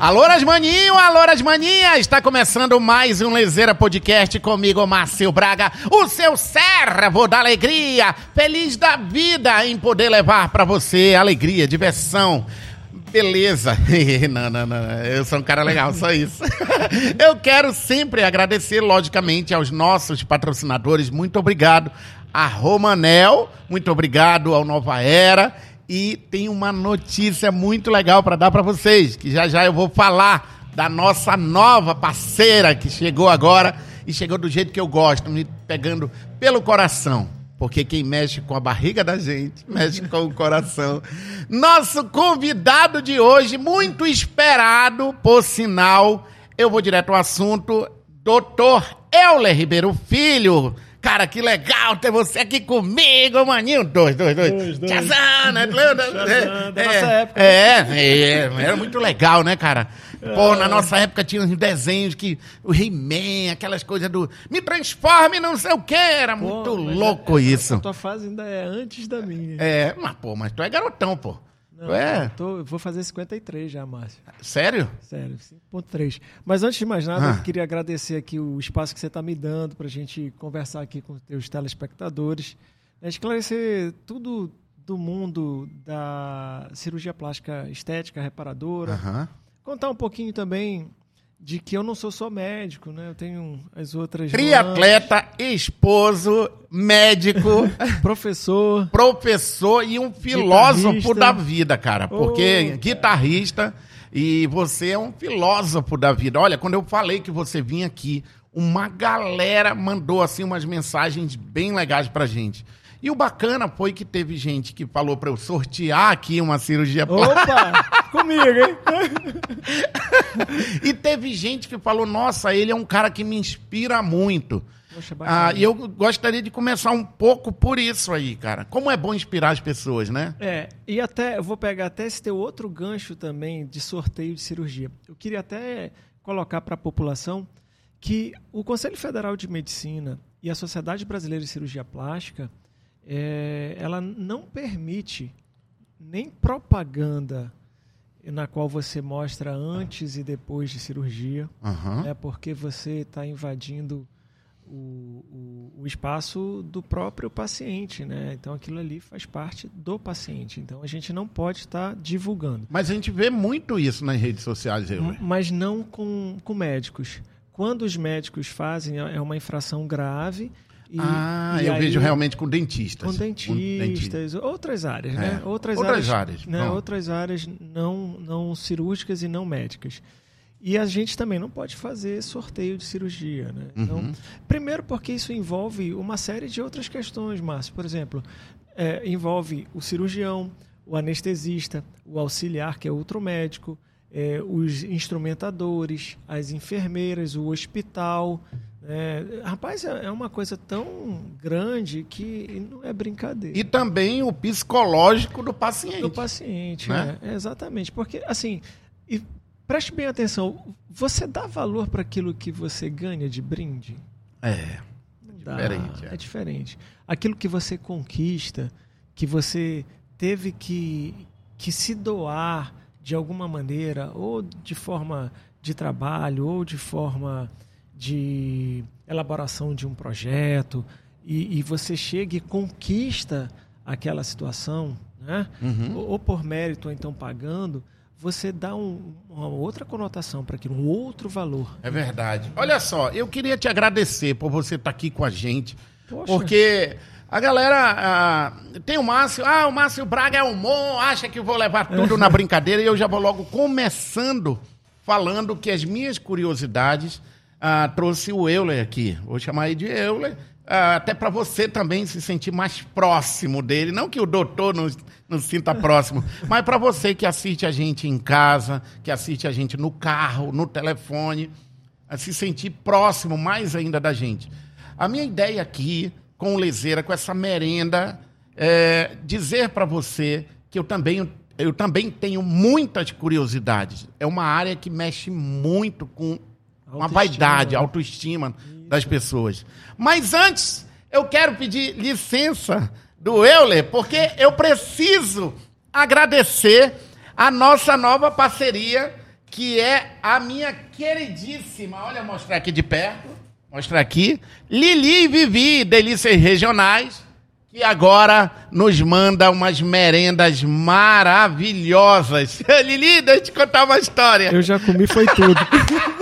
Alô, Rasmaninho, alô, Rasmaninha! Está começando mais um Lezeira Podcast comigo, Márcio Braga, o seu servo da alegria, feliz da vida em poder levar para você alegria, diversão, beleza. não, não, não, eu sou um cara legal, só isso. eu quero sempre agradecer, logicamente, aos nossos patrocinadores. Muito obrigado a Romanel, muito obrigado ao Nova Era e tem uma notícia muito legal para dar para vocês, que já já eu vou falar da nossa nova parceira que chegou agora e chegou do jeito que eu gosto, me pegando pelo coração. Porque quem mexe com a barriga da gente, mexe com o coração. Nosso convidado de hoje, muito esperado, por sinal, eu vou direto ao assunto, doutor Euler Ribeiro Filho, Cara, que legal ter você aqui comigo, maninho. Dois, dois, dois. dois, dois. Tchazan, né? Tchazan, da nossa época. É, é, era muito legal, né, cara? Pô, na nossa época tinha uns desenhos que o He-Man, aquelas coisas do me transforme, não sei o que, era pô, muito louco é, isso. A tua fase ainda é antes da minha. É, mas pô, mas tu é garotão, pô. Não, é? Tô, eu vou fazer 53 já, Márcio. Sério? Sério, 5.3. Mas antes de mais nada, ah. eu queria agradecer aqui o espaço que você está me dando para a gente conversar aqui com os teus telespectadores, né, esclarecer tudo do mundo da cirurgia plástica estética, reparadora, contar um pouquinho também de que eu não sou só médico, né? Eu tenho as outras. Triatleta, esposo, médico, professor. Professor e um filósofo guitarrista. da vida, cara. Porque oh, guitarrista e você é um filósofo da vida. Olha, quando eu falei que você vinha aqui, uma galera mandou assim umas mensagens bem legais pra gente. E o bacana foi que teve gente que falou para eu sortear aqui uma cirurgia plástica. Opa! comigo, hein? e teve gente que falou: nossa, ele é um cara que me inspira muito. Poxa, ah, e eu gostaria de começar um pouco por isso aí, cara. Como é bom inspirar as pessoas, né? É, e até, eu vou pegar até esse teu outro gancho também de sorteio de cirurgia. Eu queria até colocar para a população que o Conselho Federal de Medicina e a Sociedade Brasileira de Cirurgia Plástica é, ela não permite nem propaganda na qual você mostra antes e depois de cirurgia, uhum. né, porque você está invadindo o, o, o, espaço do próprio paciente, né? Então aquilo ali faz parte do paciente. Então a gente não pode estar tá divulgando. Mas a gente vê muito isso nas redes sociais, eu. Mas não com, com médicos. Quando os médicos fazem, é uma infração grave e, ah, e eu aí, vejo realmente com dentistas. Com dentistas, com outras áreas, né? é. né? Outras, outras áreas, áreas né? outras áreas não, não cirúrgicas e não médicas. E a gente também não pode fazer sorteio de cirurgia, né? Então, uhum. primeiro porque isso envolve uma série de outras questões, Márcio. Por exemplo, é, envolve o cirurgião, o anestesista, o auxiliar, que é outro médico, é, os instrumentadores, as enfermeiras, o hospital, é, rapaz, é, é uma coisa tão grande que não é brincadeira. E também o psicológico do paciente. Do paciente, né? É, exatamente. Porque, assim, e preste bem atenção, você dá valor para aquilo que você ganha de brinde? É. Dá, diferente. É. é diferente. Aquilo que você conquista, que você teve que, que se doar de alguma maneira, ou de forma de trabalho, ou de forma de elaboração de um projeto e, e você chega e conquista aquela situação, né? Uhum. Ou, ou, por mérito ou então pagando, você dá um, uma outra conotação para aquilo, um outro valor. É verdade. Olha só, eu queria te agradecer por você estar tá aqui com a gente, Poxa. porque a galera ah, tem o Márcio, ah, o Márcio Braga é humor, acha que vou levar tudo na brincadeira e eu já vou logo começando falando que as minhas curiosidades ah, trouxe o Euler aqui. Vou chamar ele de Euler, ah, até para você também se sentir mais próximo dele. Não que o doutor não, não se sinta próximo, mas para você que assiste a gente em casa, que assiste a gente no carro, no telefone, se sentir próximo mais ainda da gente. A minha ideia aqui, com o Lezeira, com essa merenda, é dizer para você que eu também eu também tenho muitas curiosidades. É uma área que mexe muito com uma vaidade, autoestima das pessoas. Mas antes, eu quero pedir licença do Euler, porque eu preciso agradecer a nossa nova parceria que é a minha queridíssima, olha, mostrar aqui de perto, mostrar aqui, Lili e Vivi, Delícias Regionais, que agora nos manda umas merendas maravilhosas. Lili, deixa eu te contar uma história. Eu já comi, foi tudo.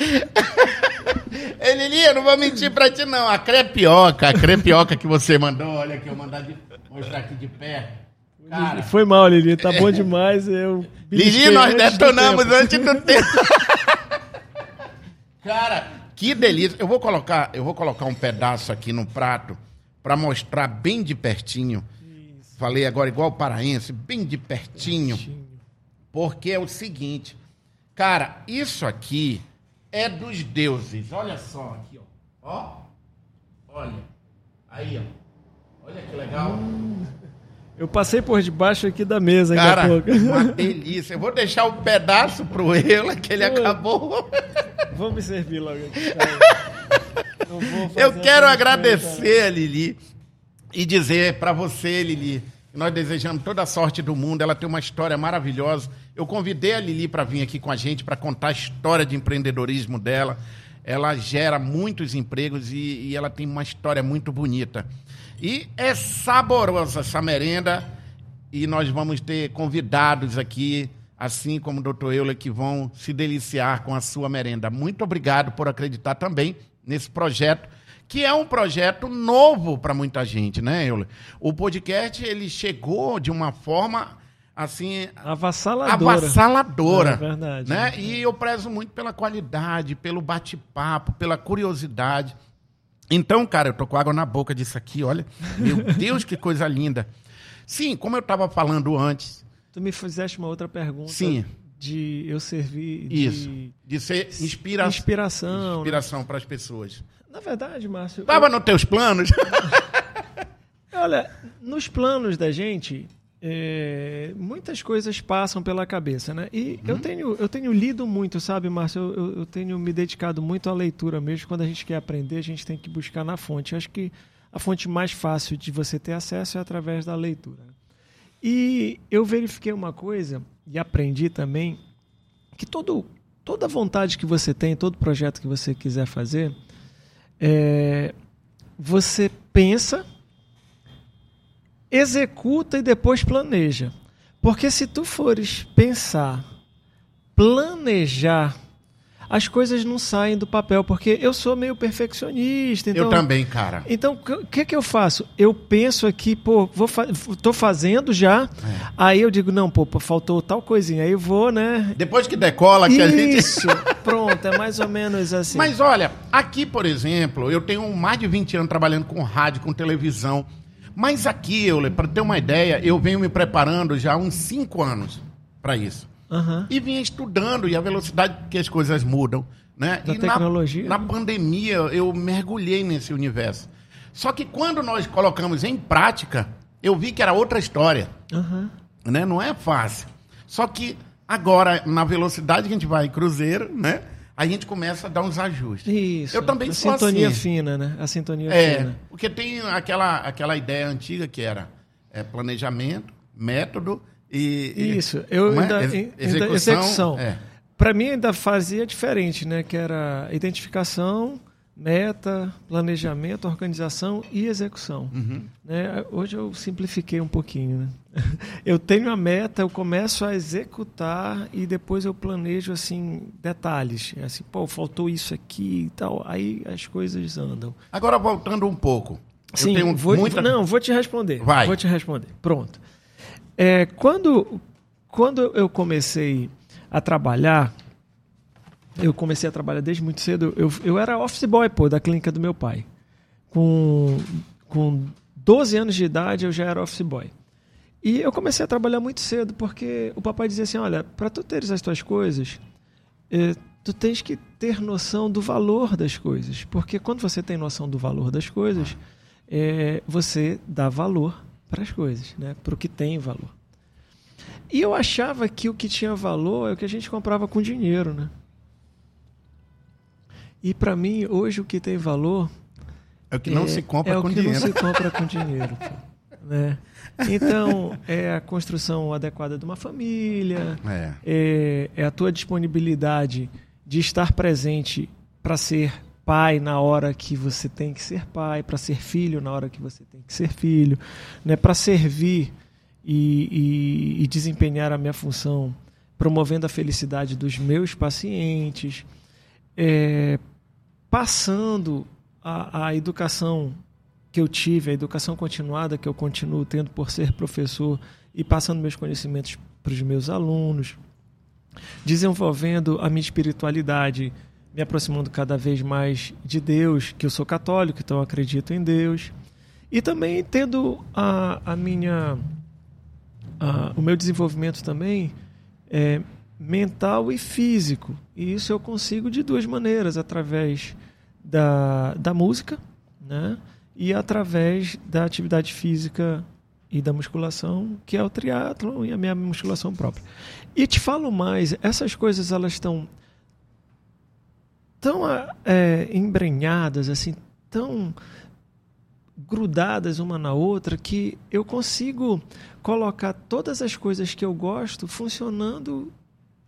Ei, Lili, eu não vou mentir pra ti, não. A crepioca, a crepioca que você mandou, olha aqui, eu mandar de, mostrar aqui de perto. Cara, foi mal, Lili, tá bom demais. Eu Lili, nós detonamos antes do tempo. Cara, que delícia. Eu vou colocar, eu vou colocar um pedaço aqui no prato para mostrar bem de pertinho. Isso. Falei agora igual o paraense, bem de pertinho. pertinho. Porque é o seguinte, cara, isso aqui é dos deuses. Olha só aqui, ó. Ó. Olha. Aí, ó. Olha que legal. Hum. Eu passei por debaixo aqui da mesa Cara, uma delícia. Eu vou deixar um pedaço pro Eula, que ele acabou. Vamos servir logo aqui. Eu, Eu quero agradecer a Lili e dizer para você, Lili, nós desejamos toda a sorte do mundo. Ela tem uma história maravilhosa. Eu convidei a Lili para vir aqui com a gente para contar a história de empreendedorismo dela. Ela gera muitos empregos e, e ela tem uma história muito bonita. E é saborosa essa merenda. E nós vamos ter convidados aqui, assim como o doutor Euler, que vão se deliciar com a sua merenda. Muito obrigado por acreditar também nesse projeto, que é um projeto novo para muita gente, né, Euler? O podcast, ele chegou de uma forma assim avassaladora, avassaladora, é verdade, né? E eu prezo muito pela qualidade, pelo bate-papo, pela curiosidade. Então, cara, eu tô com água na boca disso aqui, olha. Meu Deus, que coisa linda. Sim, como eu estava falando antes. Tu me fizeste uma outra pergunta. Sim. De eu servir. De, Isso. De ser inspira... inspiração. Inspiração né? para as pessoas. Na verdade, Márcio. Estava eu... nos teus planos? olha, nos planos da gente, é, muitas coisas passam pela cabeça, né? E uhum. eu, tenho, eu tenho lido muito, sabe, Márcio? Eu, eu, tenho me dedicado muito à leitura mesmo. Quando a gente quer aprender, a gente tem que buscar na fonte. Eu acho que a fonte mais fácil de você ter acesso é através da leitura. E eu verifiquei uma coisa, e aprendi também, que todo, toda vontade que você tem, todo projeto que você quiser fazer, é, você pensa executa e depois planeja. Porque se tu fores pensar, planejar, as coisas não saem do papel, porque eu sou meio perfeccionista. Então, eu também, cara. Então, o que, que eu faço? Eu penso aqui, pô, vou fa tô fazendo já, é. aí eu digo, não, pô, faltou tal coisinha, aí eu vou, né? Depois que decola, que Isso, a gente... Isso, pronto, é mais ou menos assim. Mas olha, aqui, por exemplo, eu tenho mais de 20 anos trabalhando com rádio, com televisão, mas aqui, para ter uma ideia, eu venho me preparando já há uns cinco anos para isso. Uhum. E vinha estudando, e a velocidade que as coisas mudam. Né? Da e tecnologia. Na, na pandemia, eu mergulhei nesse universo. Só que quando nós colocamos em prática, eu vi que era outra história. Uhum. Né? Não é fácil. Só que agora, na velocidade que a gente vai cruzeiro, né? a gente começa a dar uns ajustes. Isso. Eu também a sou sintonia assim. fina, né? A sintonia é, fina. Porque tem aquela, aquela ideia antiga que era é, planejamento, método e. Isso. Eu é? ainda, Ex execução. execução. É. Para mim ainda fazia diferente, né? Que era identificação, meta, planejamento, organização e execução. Uhum. Né? Hoje eu simplifiquei um pouquinho. Né? Eu tenho a meta, eu começo a executar e depois eu planejo assim detalhes. É assim, pô, faltou isso aqui e tal. Aí as coisas andam. Agora voltando um pouco. Sim, eu tenho vou, muita... não, vou te responder. Vai. Vou te responder. Pronto. É, quando, quando eu comecei a trabalhar, eu comecei a trabalhar desde muito cedo. Eu, eu era office boy, pô, da clínica do meu pai. Com, com 12 anos de idade, eu já era office boy. E eu comecei a trabalhar muito cedo, porque o papai dizia assim: olha, para tu teres as tuas coisas, eh, tu tens que ter noção do valor das coisas. Porque quando você tem noção do valor das coisas, eh, você dá valor para as coisas, né? para o que tem valor. E eu achava que o que tinha valor é o que a gente comprava com dinheiro. Né? E para mim, hoje, o que tem valor. É o que não é, se compra é com dinheiro. É o que não se compra com dinheiro. Né? Então, é a construção adequada de uma família, É. é, é a tua disponibilidade de estar presente para ser pai na hora que você tem que ser pai, para ser filho na hora que você tem que ser filho, né? para servir e, e- e desempenhar a minha função, promovendo a felicidade dos meus pacientes, é, passando a, a educação que eu tive, a educação continuada que eu continuo tendo por ser professor e passando meus conhecimentos para os meus alunos, desenvolvendo a minha espiritualidade, me aproximando cada vez mais de Deus, que eu sou católico, então acredito em Deus, e também tendo a, a minha a- o meu desenvolvimento também é mental e físico. E isso eu consigo de duas maneiras, através da, da música, né? E através da atividade física e da musculação, que é o triatlo e a minha musculação própria. E te falo mais, essas coisas elas estão tão é, embrenhadas, assim, tão grudadas uma na outra que eu consigo colocar todas as coisas que eu gosto funcionando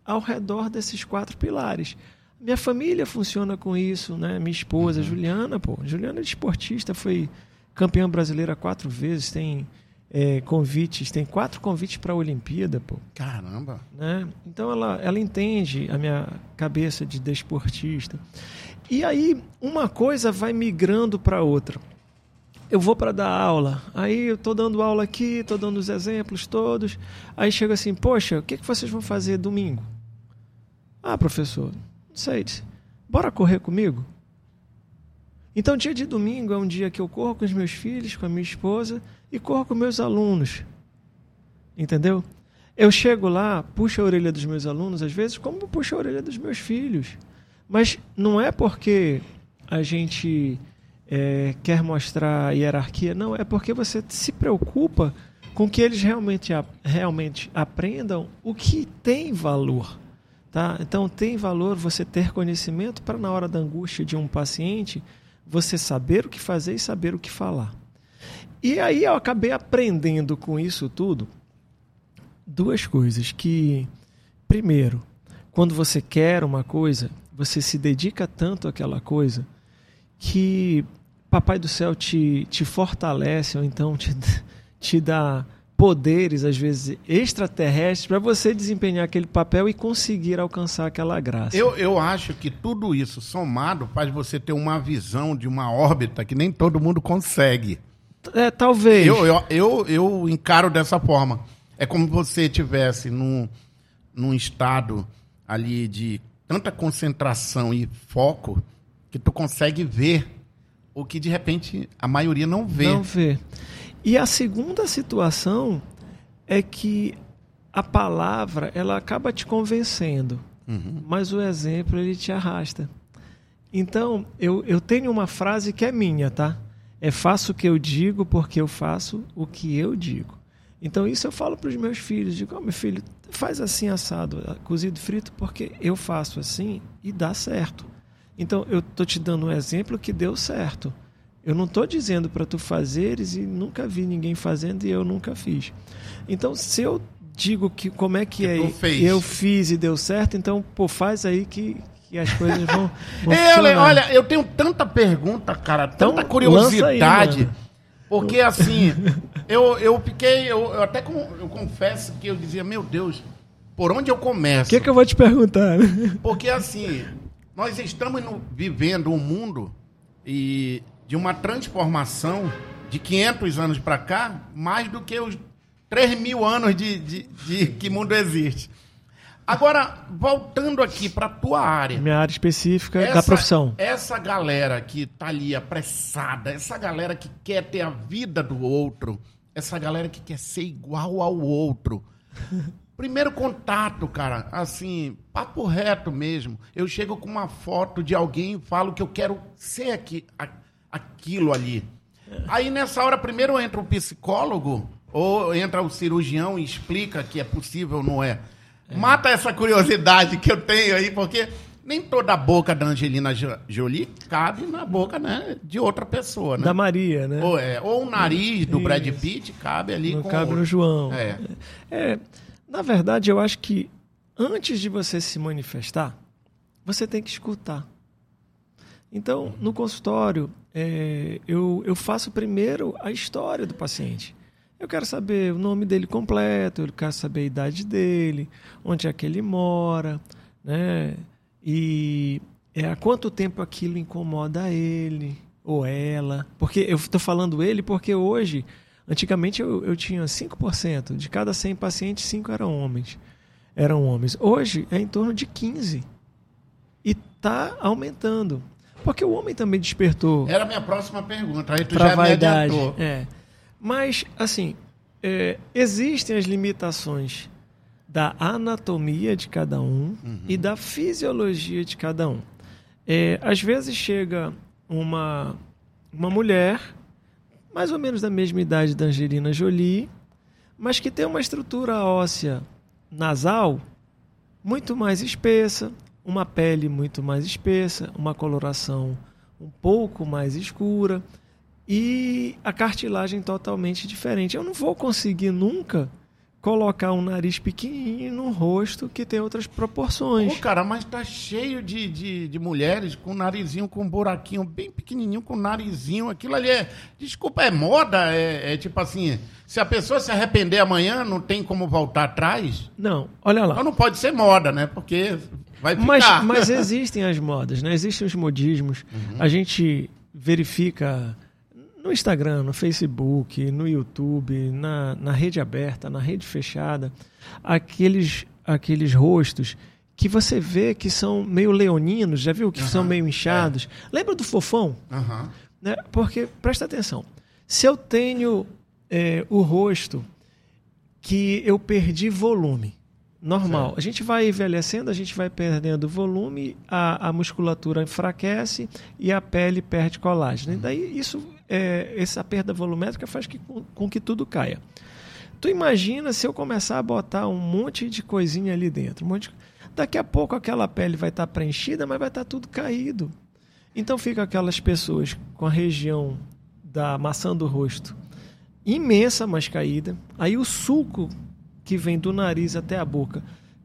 ao redor desses quatro pilares. Minha família funciona com isso, né? Minha esposa, Juliana, pô, Juliana é esportista, foi campeã brasileira quatro vezes, tem é, convites, tem quatro convites para a Olimpíada, pô Caramba. né? Então ela, ela entende a minha cabeça de desportista. E aí uma coisa vai migrando para outra. Eu vou para dar aula, aí eu estou dando aula aqui, estou dando os exemplos todos. Aí chega assim, poxa, o que, que vocês vão fazer domingo? Ah, professor, não sei. Bora correr comigo? Então, dia de domingo é um dia que eu corro com os meus filhos, com a minha esposa e corro com meus alunos. Entendeu? Eu chego lá, puxo a orelha dos meus alunos, às vezes, como puxo a orelha dos meus filhos. Mas não é porque a gente é, quer mostrar hierarquia, não, é porque você se preocupa com que eles realmente, realmente aprendam o que tem valor. Tá? Então, tem valor você ter conhecimento para, na hora da angústia de um paciente, você saber o que fazer e saber o que falar. E aí eu acabei aprendendo com isso tudo duas coisas que primeiro, quando você quer uma coisa, você se dedica tanto àquela coisa que papai do céu te, te fortalece ou então te, te dá poderes às vezes extraterrestres para você desempenhar aquele papel e conseguir alcançar aquela graça. Eu, eu acho que tudo isso somado faz você ter uma visão de uma órbita que nem todo mundo consegue. É, talvez. Eu, eu, eu, eu encaro dessa forma. É como você estivesse num, num estado ali de tanta concentração e foco que tu consegue ver o que de repente a maioria não vê. Não vê. E a segunda situação é que a palavra ela acaba te convencendo, mas o exemplo ele te arrasta. Então eu, eu tenho uma frase que é minha, tá? É faço o que eu digo porque eu faço o que eu digo. Então isso eu falo para os meus filhos, digo, oh, meu filho, faz assim assado, cozido frito, porque eu faço assim e dá certo. Então eu tô te dando um exemplo que deu certo. Eu não estou dizendo para tu fazeres e nunca vi ninguém fazendo e eu nunca fiz. Então se eu digo que como é que, Que é eu fiz e deu certo, então pô faz aí que, que as coisas vão, vão Eu, olha, eu tenho tanta pergunta, cara, Então, tanta lança curiosidade. aí, porque assim, eu, eu fiquei, eu, eu até com- eu confesso que eu dizia, meu Deus, por onde eu começo? O que, que eu vou te perguntar? Porque assim, nós estamos no- vivendo um mundo e de uma transformação de 500 anos para cá, mais do que os 3 mil anos de, de, de que mundo existe. Agora, voltando aqui para tua área. Minha área específica da profissão. Essa galera que tá ali apressada, essa galera que quer ter a vida do outro, essa galera que quer ser igual ao outro. Primeiro contato, cara, assim, papo reto mesmo. Eu chego com uma foto de alguém e falo que eu quero ser aqui, a- aquilo ali. Aí nessa hora, primeiro entra o psicólogo ou entra o cirurgião e explica que é possível ou não é. Mata essa curiosidade que eu tenho aí, porque nem toda a boca da Angelina Jolie cabe na boca né, de outra pessoa, né? Da Maria, né? Ou, é, ou o nariz do Isso. Brad Pitt cabe ali Não com cabe no João. É. é. Na verdade, eu acho que antes de você se manifestar, você tem que escutar. Então, no consultório, é, eu, eu faço primeiro a história do paciente. Eu quero saber o nome dele completo, eu quero saber a idade dele, onde é que ele mora, né? E é, há quanto tempo aquilo incomoda ele ou ela. Porque eu estou falando ele porque hoje, antigamente eu, eu tinha 5%. De cada 100 pacientes, 5 eram homens. Eram homens. Hoje é em torno de 15%. E está aumentando. Porque o homem também despertou. Era a minha próxima pergunta. Aí tu já vaidade. me É. Mas, assim, é, existem as limitações da anatomia de cada um uhum. e da fisiologia de cada um. É, às vezes chega uma, uma mulher, mais ou menos da mesma idade da Angelina Jolie, mas que tem uma estrutura óssea nasal muito mais espessa, uma pele muito mais espessa, uma coloração um pouco mais escura e a cartilagem totalmente diferente. Eu não vou conseguir nunca colocar um nariz pequenininho no rosto que tem outras proporções. Pô, cara, mas tá cheio de, de, de, mulheres com narizinho com um buraquinho bem pequenininho, com narizinho. Aquilo ali é. Desculpa, é moda? É, é, tipo assim. Se a pessoa se arrepender amanhã, não tem como voltar atrás? Não, olha lá. Então não pode ser moda, né? Porque vai ficar. Mas, mas existem as modas, né? Existem os modismos. Uhum. A gente verifica no Instagram, no Facebook, no YouTube, na, na rede aberta, na rede fechada, aqueles, aqueles rostos que você vê que são meio leoninos, já viu? Que uhum, são meio inchados. É. Lembra do fofão? Uhum. Né? Porque, presta atenção, se eu tenho é, o rosto que eu perdi volume, normal. Certo. A gente vai envelhecendo, a gente vai perdendo volume, a, a musculatura enfraquece e a pele perde colágeno. Uhum. E daí isso, é, essa perda volumétrica faz que, com, com, que tudo caia. Tu imagina se eu começar a botar um monte de coisinha ali dentro. Um monte de... Daqui a pouco aquela pele vai estar tá preenchida, mas vai estar tá tudo caído. Então fica aquelas pessoas com a região da maçã do rosto imensa, mas caída. Aí o suco que vem do nariz até a boca,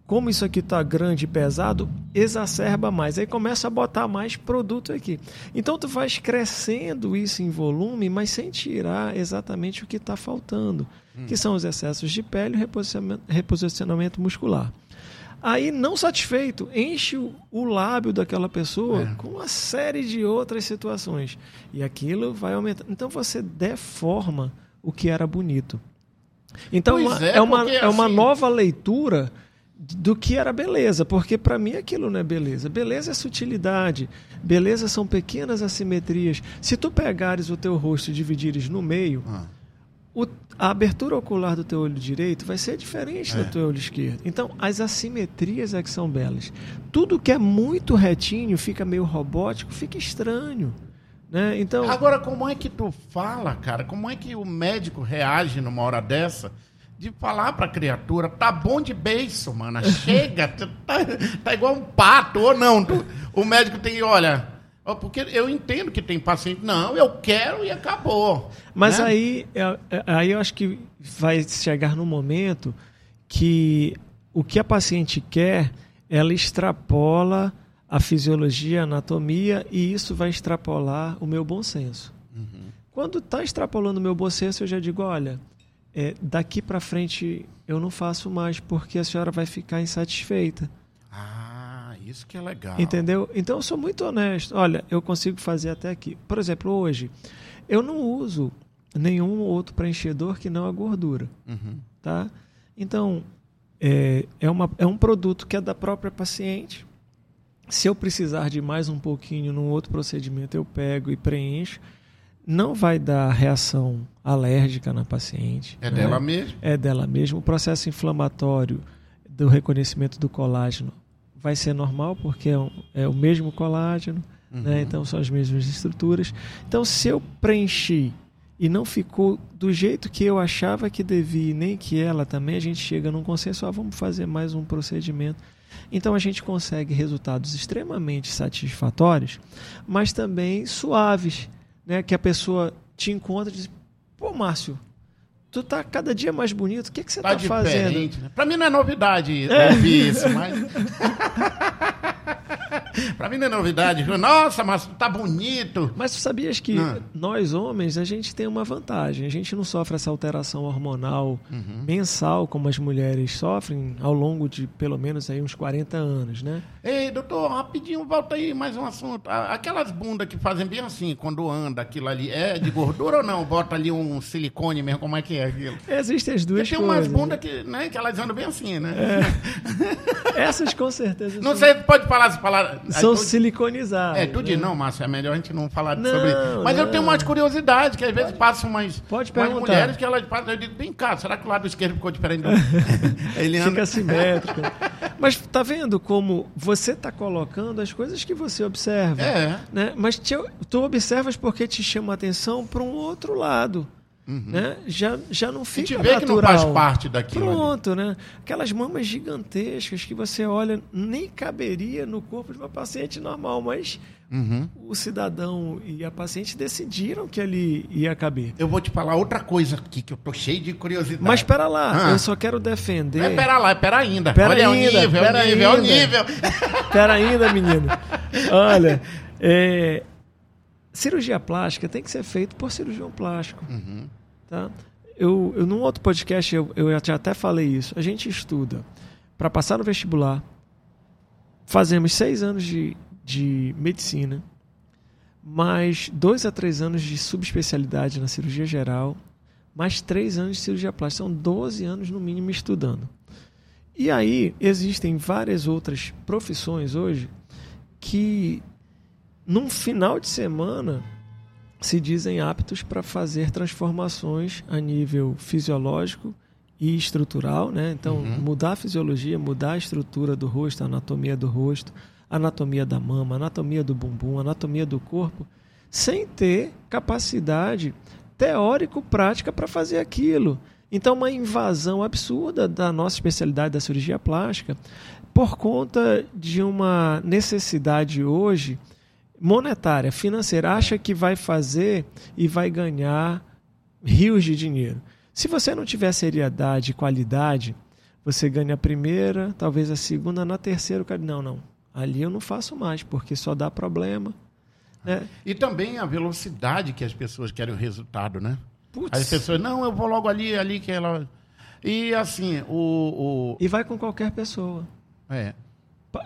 como isso aqui está grande e pesado, exacerba mais. Aí começa a botar mais produto aqui. Então tu vais crescendo isso em volume, mas sem tirar exatamente o que está faltando, hum. que são os excessos de pele e reposicionamento, reposicionamento muscular. Aí, não satisfeito, enche o, o lábio daquela pessoa é. com uma série de outras situações. E aquilo vai aumentar. Então você deforma o que era bonito. Então é, é, uma, porque, é uma assim... nova leitura do que era beleza, porque para mim aquilo não é beleza. Beleza é sutilidade, beleza são pequenas assimetrias. Se tu pegares o teu rosto e dividires no meio, ah. o, a abertura ocular do teu olho direito vai ser diferente é. do teu olho esquerdo. Então, as assimetrias é que são belas. Tudo que é muito retinho, fica meio robótico, fica estranho. Né? Então... Agora, como é que tu fala, cara? Como é que o médico reage numa hora dessa? De falar pra criatura, tá bom de beijo, mano. Chega, tá, tá, igual um pato, ou não. Tu, o médico tem, olha, porque eu entendo que tem paciente, não, eu quero e acabou. Mas né? aí, é, é, aí eu acho que vai chegar no momento que o que a paciente quer, ela extrapola a fisiologia, a anatomia, e isso vai extrapolar o meu bom senso. Uhum. Quando está extrapolando o meu bom senso, eu já digo: olha, é, daqui para frente eu não faço mais, porque a senhora vai ficar insatisfeita. Ah, isso que é legal. Entendeu? Então eu sou muito honesto. Olha, eu consigo fazer até aqui. Por exemplo, hoje, eu não uso nenhum outro preenchedor que não a gordura. Uhum. Tá? Então, é, é, uma, é um produto que é da própria paciente se eu precisar de mais um pouquinho num outro procedimento, eu pego e preencho. Não vai dar reação alérgica na paciente. É né? dela mesmo? É dela mesmo. O processo inflamatório do reconhecimento do colágeno vai ser normal, porque é, um, é o mesmo colágeno, uhum. né? então são as mesmas estruturas. Então, se eu preenchi e não ficou do jeito que eu achava que devia, nem que ela também, a gente chega num consenso, ah, vamos fazer mais um procedimento. Então a gente consegue resultados extremamente satisfatórios, mas também suaves, né? Que a pessoa te encontra e diz: "Pô, Márcio, tu tá cada dia mais bonito. O que que você tá, tá fazendo?" Né? Para mim não é novidade é. ouvir isso, mas pra mim não é novidade. Nossa, mas tá bonito. Mas tu sabias que ah. nós homens, a gente tem uma vantagem. A gente não sofre essa alteração hormonal uhum. mensal como as mulheres sofrem ao longo de pelo menos aí uns 40 anos, né? Ei, doutor, rapidinho, volta aí mais um assunto. Aquelas bundas que fazem bem assim, quando anda aquilo ali, é de gordura ou não? Bota ali um silicone mesmo, como é que é aquilo? Existem as duas Porque tem umas bundas que, né, que elas andam bem assim, né? É. Essas com certeza. Não sei, pode falar as palavras são tu... siliconizados. É, tudo né? não, Márcio, é melhor a gente não falar não, sobre isso. Mas não. eu tenho umas curiosidades, que às vezes passam umas, Pode umas mulheres que elas passam, eu digo, vem cá, será que o lado esquerdo ficou diferente? Ele anda... Fica simétrico. Mas tá vendo como você tá colocando as coisas que você observa. É. Né? Mas te, tu observas porque te chama a atenção para um outro lado. Uhum. Né? Já, já não fica A gente vê natural. que não faz parte daquilo. Pronto, ali. né? Aquelas mamas gigantescas que você olha, nem caberia no corpo de uma paciente normal, mas uhum. o cidadão e a paciente decidiram que ali ia caber. Eu vou te falar outra coisa aqui, que eu tô cheio de curiosidade. Mas espera lá, ah. eu só quero defender... É, espera lá, espera ainda. Pera Olha, ainda, é o nível, pera é o nível, ainda. é o nível. Espera ainda, menino. Olha, é... Cirurgia plástica tem que ser feito por cirurgião plástico. Uhum. Tá? Eu, eu, num outro podcast, eu, eu até falei isso. A gente estuda para passar no vestibular, fazemos seis anos de, de medicina, mais dois a três anos de subespecialidade na cirurgia geral, mais três anos de cirurgia plástica. São 12 anos, no mínimo, estudando. E aí, existem várias outras profissões hoje que, num final de semana, se dizem aptos para fazer transformações a nível fisiológico e estrutural, né? Então, uhum. mudar a fisiologia, mudar a estrutura do rosto, a anatomia do rosto, anatomia da mama, anatomia do bumbum, anatomia do corpo, sem ter capacidade teórico-prática para fazer aquilo. Então, uma invasão absurda da nossa especialidade da cirurgia plástica por conta de uma necessidade hoje monetária, financeira, acha que vai fazer e vai ganhar rios de dinheiro. Se você não tiver seriedade e qualidade, você ganha a primeira, talvez a segunda, na terceira, não, não. Ali eu não faço mais, porque só dá problema. Né? E também a velocidade que as pessoas querem o resultado, né? Putz. As pessoas, não, eu vou logo ali, ali que ela. E assim, o. o... E vai com qualquer pessoa. É.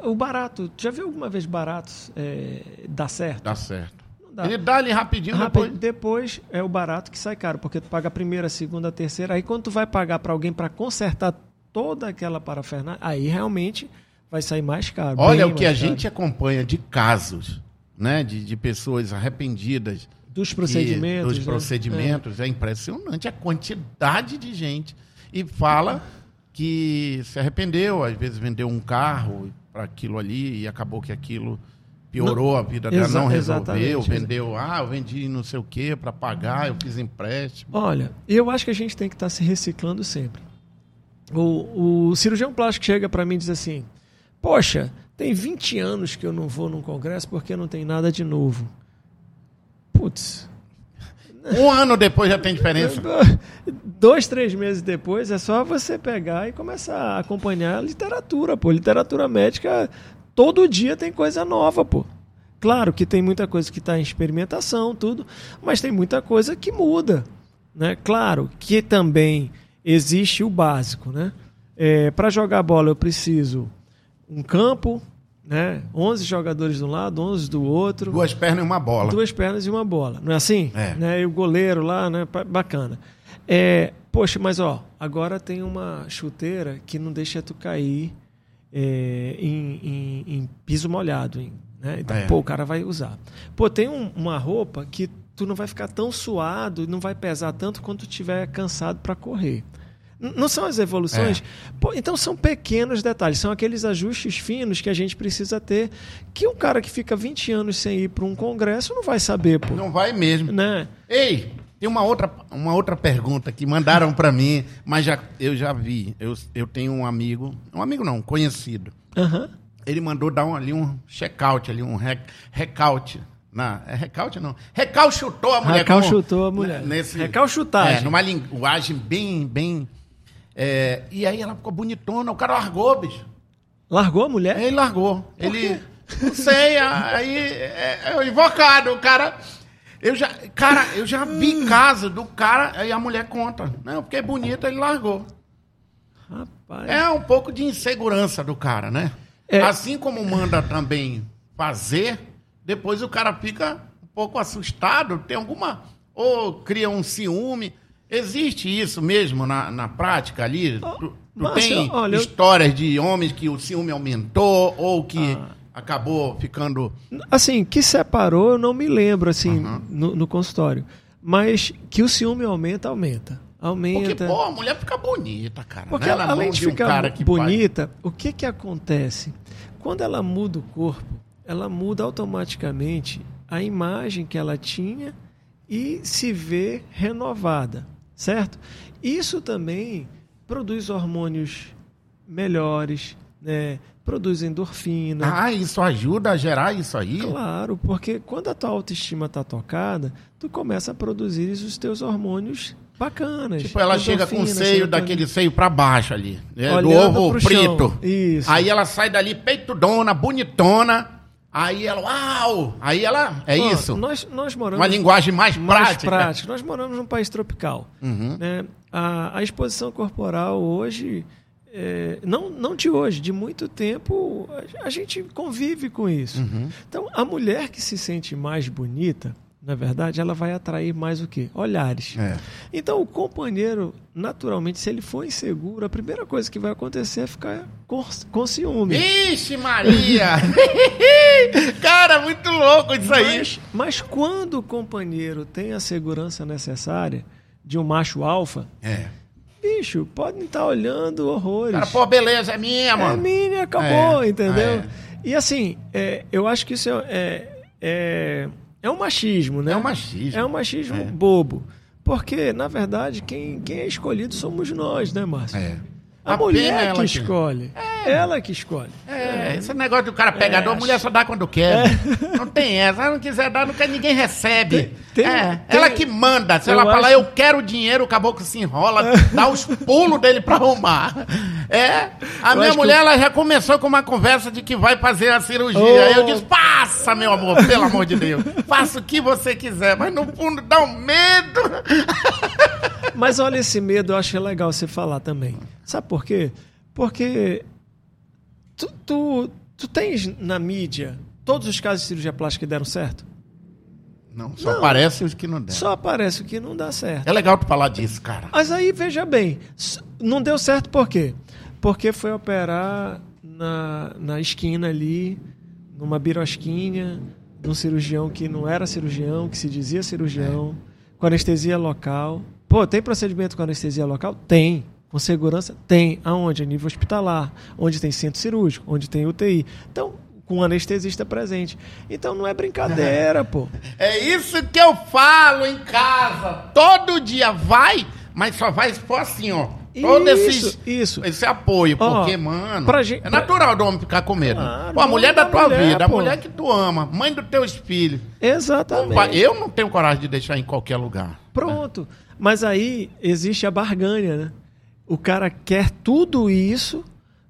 O barato, já viu alguma vez baratos é, dar certo? Dá certo. Dá. Ele dá ali rapidinho depois. Depois é o barato que sai caro, porque tu paga a primeira, a segunda, a terceira. Aí quando tu vai pagar para alguém para consertar toda aquela parafernália, aí realmente vai sair mais caro. Olha o que a caro. gente acompanha de casos, né, de, de pessoas arrependidas dos procedimentos, dos né? procedimentos é. é impressionante a quantidade de gente e fala que se arrependeu, às vezes vendeu um carro para aquilo ali e acabou que aquilo piorou não, a vida dela, não resolveu, vendeu, ah, eu vendi não sei o que para pagar, eu fiz empréstimo. Olha, eu acho que a gente tem que estar tá se reciclando sempre. O, o cirurgião plástico chega para mim e diz assim: Poxa, tem 20 anos que eu não vou num congresso porque não tem nada de novo. Putz, um ano depois já tem diferença. Dois, três meses depois é só você pegar e começar a acompanhar a literatura, pô. Literatura médica, todo dia tem coisa nova, pô. Claro que tem muita coisa que está em experimentação, tudo, mas tem muita coisa que muda. Né? Claro que também existe o básico. Né? É, Para jogar bola eu preciso um campo, né? 11 jogadores de um lado, 11 do outro. Duas pernas e uma bola. Duas pernas e uma bola. Não é assim? É. Né? E o goleiro lá, né? Bacana. É, poxa, mas ó, agora tem uma chuteira que não deixa tu cair é, em, em, em, piso molhado. Em, né? Então, é. pô, o cara vai usar. Pô, tem um, uma roupa que tu não vai ficar tão suado, não vai pesar tanto quando tu estiver cansado para correr. Não são as evoluções? É. Pô, então são pequenos detalhes, são aqueles ajustes finos que a gente precisa ter, que um cara que fica 20 anos sem ir para um congresso não vai saber, pô. Não vai mesmo. Né? Ei, Tem uma outra, uma outra pergunta que mandaram para mim, mas já, eu já vi. Eu, eu tenho um amigo, um amigo não, um conhecido. Aham. Ele mandou dar um, ali um check-out, ali um rec, recaute. Na, é recaute não. Recalchutou a mulher. Recalchutou a mulher. Nesse, Recalchutagem. É, numa linguagem bem, bem... é, e aí ela ficou bonitona, o cara largou, bicho. Largou a mulher? Ele largou. Ele. Não sei, aí é, é o invocado, o cara. Eu já, cara, eu já vi caso do cara, aí a mulher conta. Não, porque é bonita, ele largou. Rapaz. É um pouco de insegurança do cara, né? É. Assim como manda também fazer, depois o cara fica um pouco assustado, tem alguma. Ou cria um ciúme. Existe isso mesmo na, na prática ali? Tu, tu Márcio, tem olha, eu- histórias de homens que o ciúme aumentou ou que Ah. Acabou ficando. Assim, que separou, eu não me lembro, assim, Aham. no, no consultório. Mas que o ciúme aumenta, aumenta. Aumenta. Porque, pô, a mulher fica bonita, cara. Porque né? ela, além de ficar bonita, o que que acontece? Quando ela muda o corpo, ela muda automaticamente a imagem que ela tinha e se vê renovada, certo? Isso também produz hormônios melhores, né? Produz endorfina. Ah, isso ajuda a gerar isso aí? Claro, porque quando a tua autoestima está tocada, tu começa a produzir os teus hormônios bacanas. Tipo, ela chega com o seio daquele seio pra baixo ali. né? Do ovo preto. Isso. Aí ela sai dali peitudona, bonitona. Aí ela, uau! Aí ela, é Ó, isso? Nós, nós moramos Uma linguagem mais, mais prática. prática. Nós moramos num país tropical. Uhum. né? A, a exposição corporal hoje, é, não, não de hoje, de muito tempo, a, a gente convive com isso. Uhum. Então, a mulher que se sente mais bonita, na verdade, ela vai atrair mais o quê? Olhares. É. Então, o companheiro, naturalmente, se ele for inseguro, a primeira coisa que vai acontecer é ficar com, com ciúme. Vixe, Maria! Cara, muito louco isso aí. Mas, mas quando o companheiro tem a segurança necessária de um macho alfa, É. bicho, podem estar olhando horrores. Cara, pô, beleza, é minha, é mano. mini, acabou, É, entendeu? é. E assim, é, eu acho que isso é, é, é, é um machismo, né? É um machismo. É um machismo É. bobo. Porque, na verdade, quem, quem é escolhido somos nós, né, Márcio? É. A, A mulher é que ela que- escolhe. Ela que escolhe. É, esse negócio do cara pegador, É, a mulher só dá quando quer. Não tem essa. Se ela não quiser dar, não quer, ninguém recebe. Tem- é, tem- ela que manda. Se Eu ela falar, acho- eu quero o dinheiro, o caboclo se enrola, dá os pulos dele pra arrumar. É. A Eu minha mulher, ela já começou com uma conversa de que vai fazer a cirurgia. Oh. Aí eu disse, passa, meu amor, pelo amor de Deus. Faça o que você quiser, mas no fundo dá um medo. Mas olha esse medo, eu acho legal você falar também. Sabe por quê? Porque tu, tu, tu tens na mídia todos os casos de cirurgia plástica que deram certo? Não, só Não. parece os que não deram. Só aparece o que não dá certo. É legal tu falar disso, cara. Mas aí, veja bem, não deu certo por quê? Porque foi operar na, na esquina ali, numa birosquinha, num cirurgião que não era cirurgião, que se dizia cirurgião, com anestesia local. Pô, tem procedimento com anestesia local? Tem. Com segurança? Tem. Aonde? A nível hospitalar, onde tem centro cirúrgico, onde tem UTI. Então, com um anestesista presente. Então não é brincadeira, pô. É isso que eu falo em casa. Todo dia vai, mas só vai expor assim, ó. Todo Isso, esse, isso. esse apoio. Ó, porque, mano, gente- é natural do homem ficar com medo. Claro, pô, a mulher da tua mulher, vida, a pô. mulher que tu ama, mãe dos teus filhos. Exatamente. Vai- Eu não tenho coragem de deixar em qualquer lugar. Pronto. Mas aí existe a barganha, né? O cara quer tudo isso,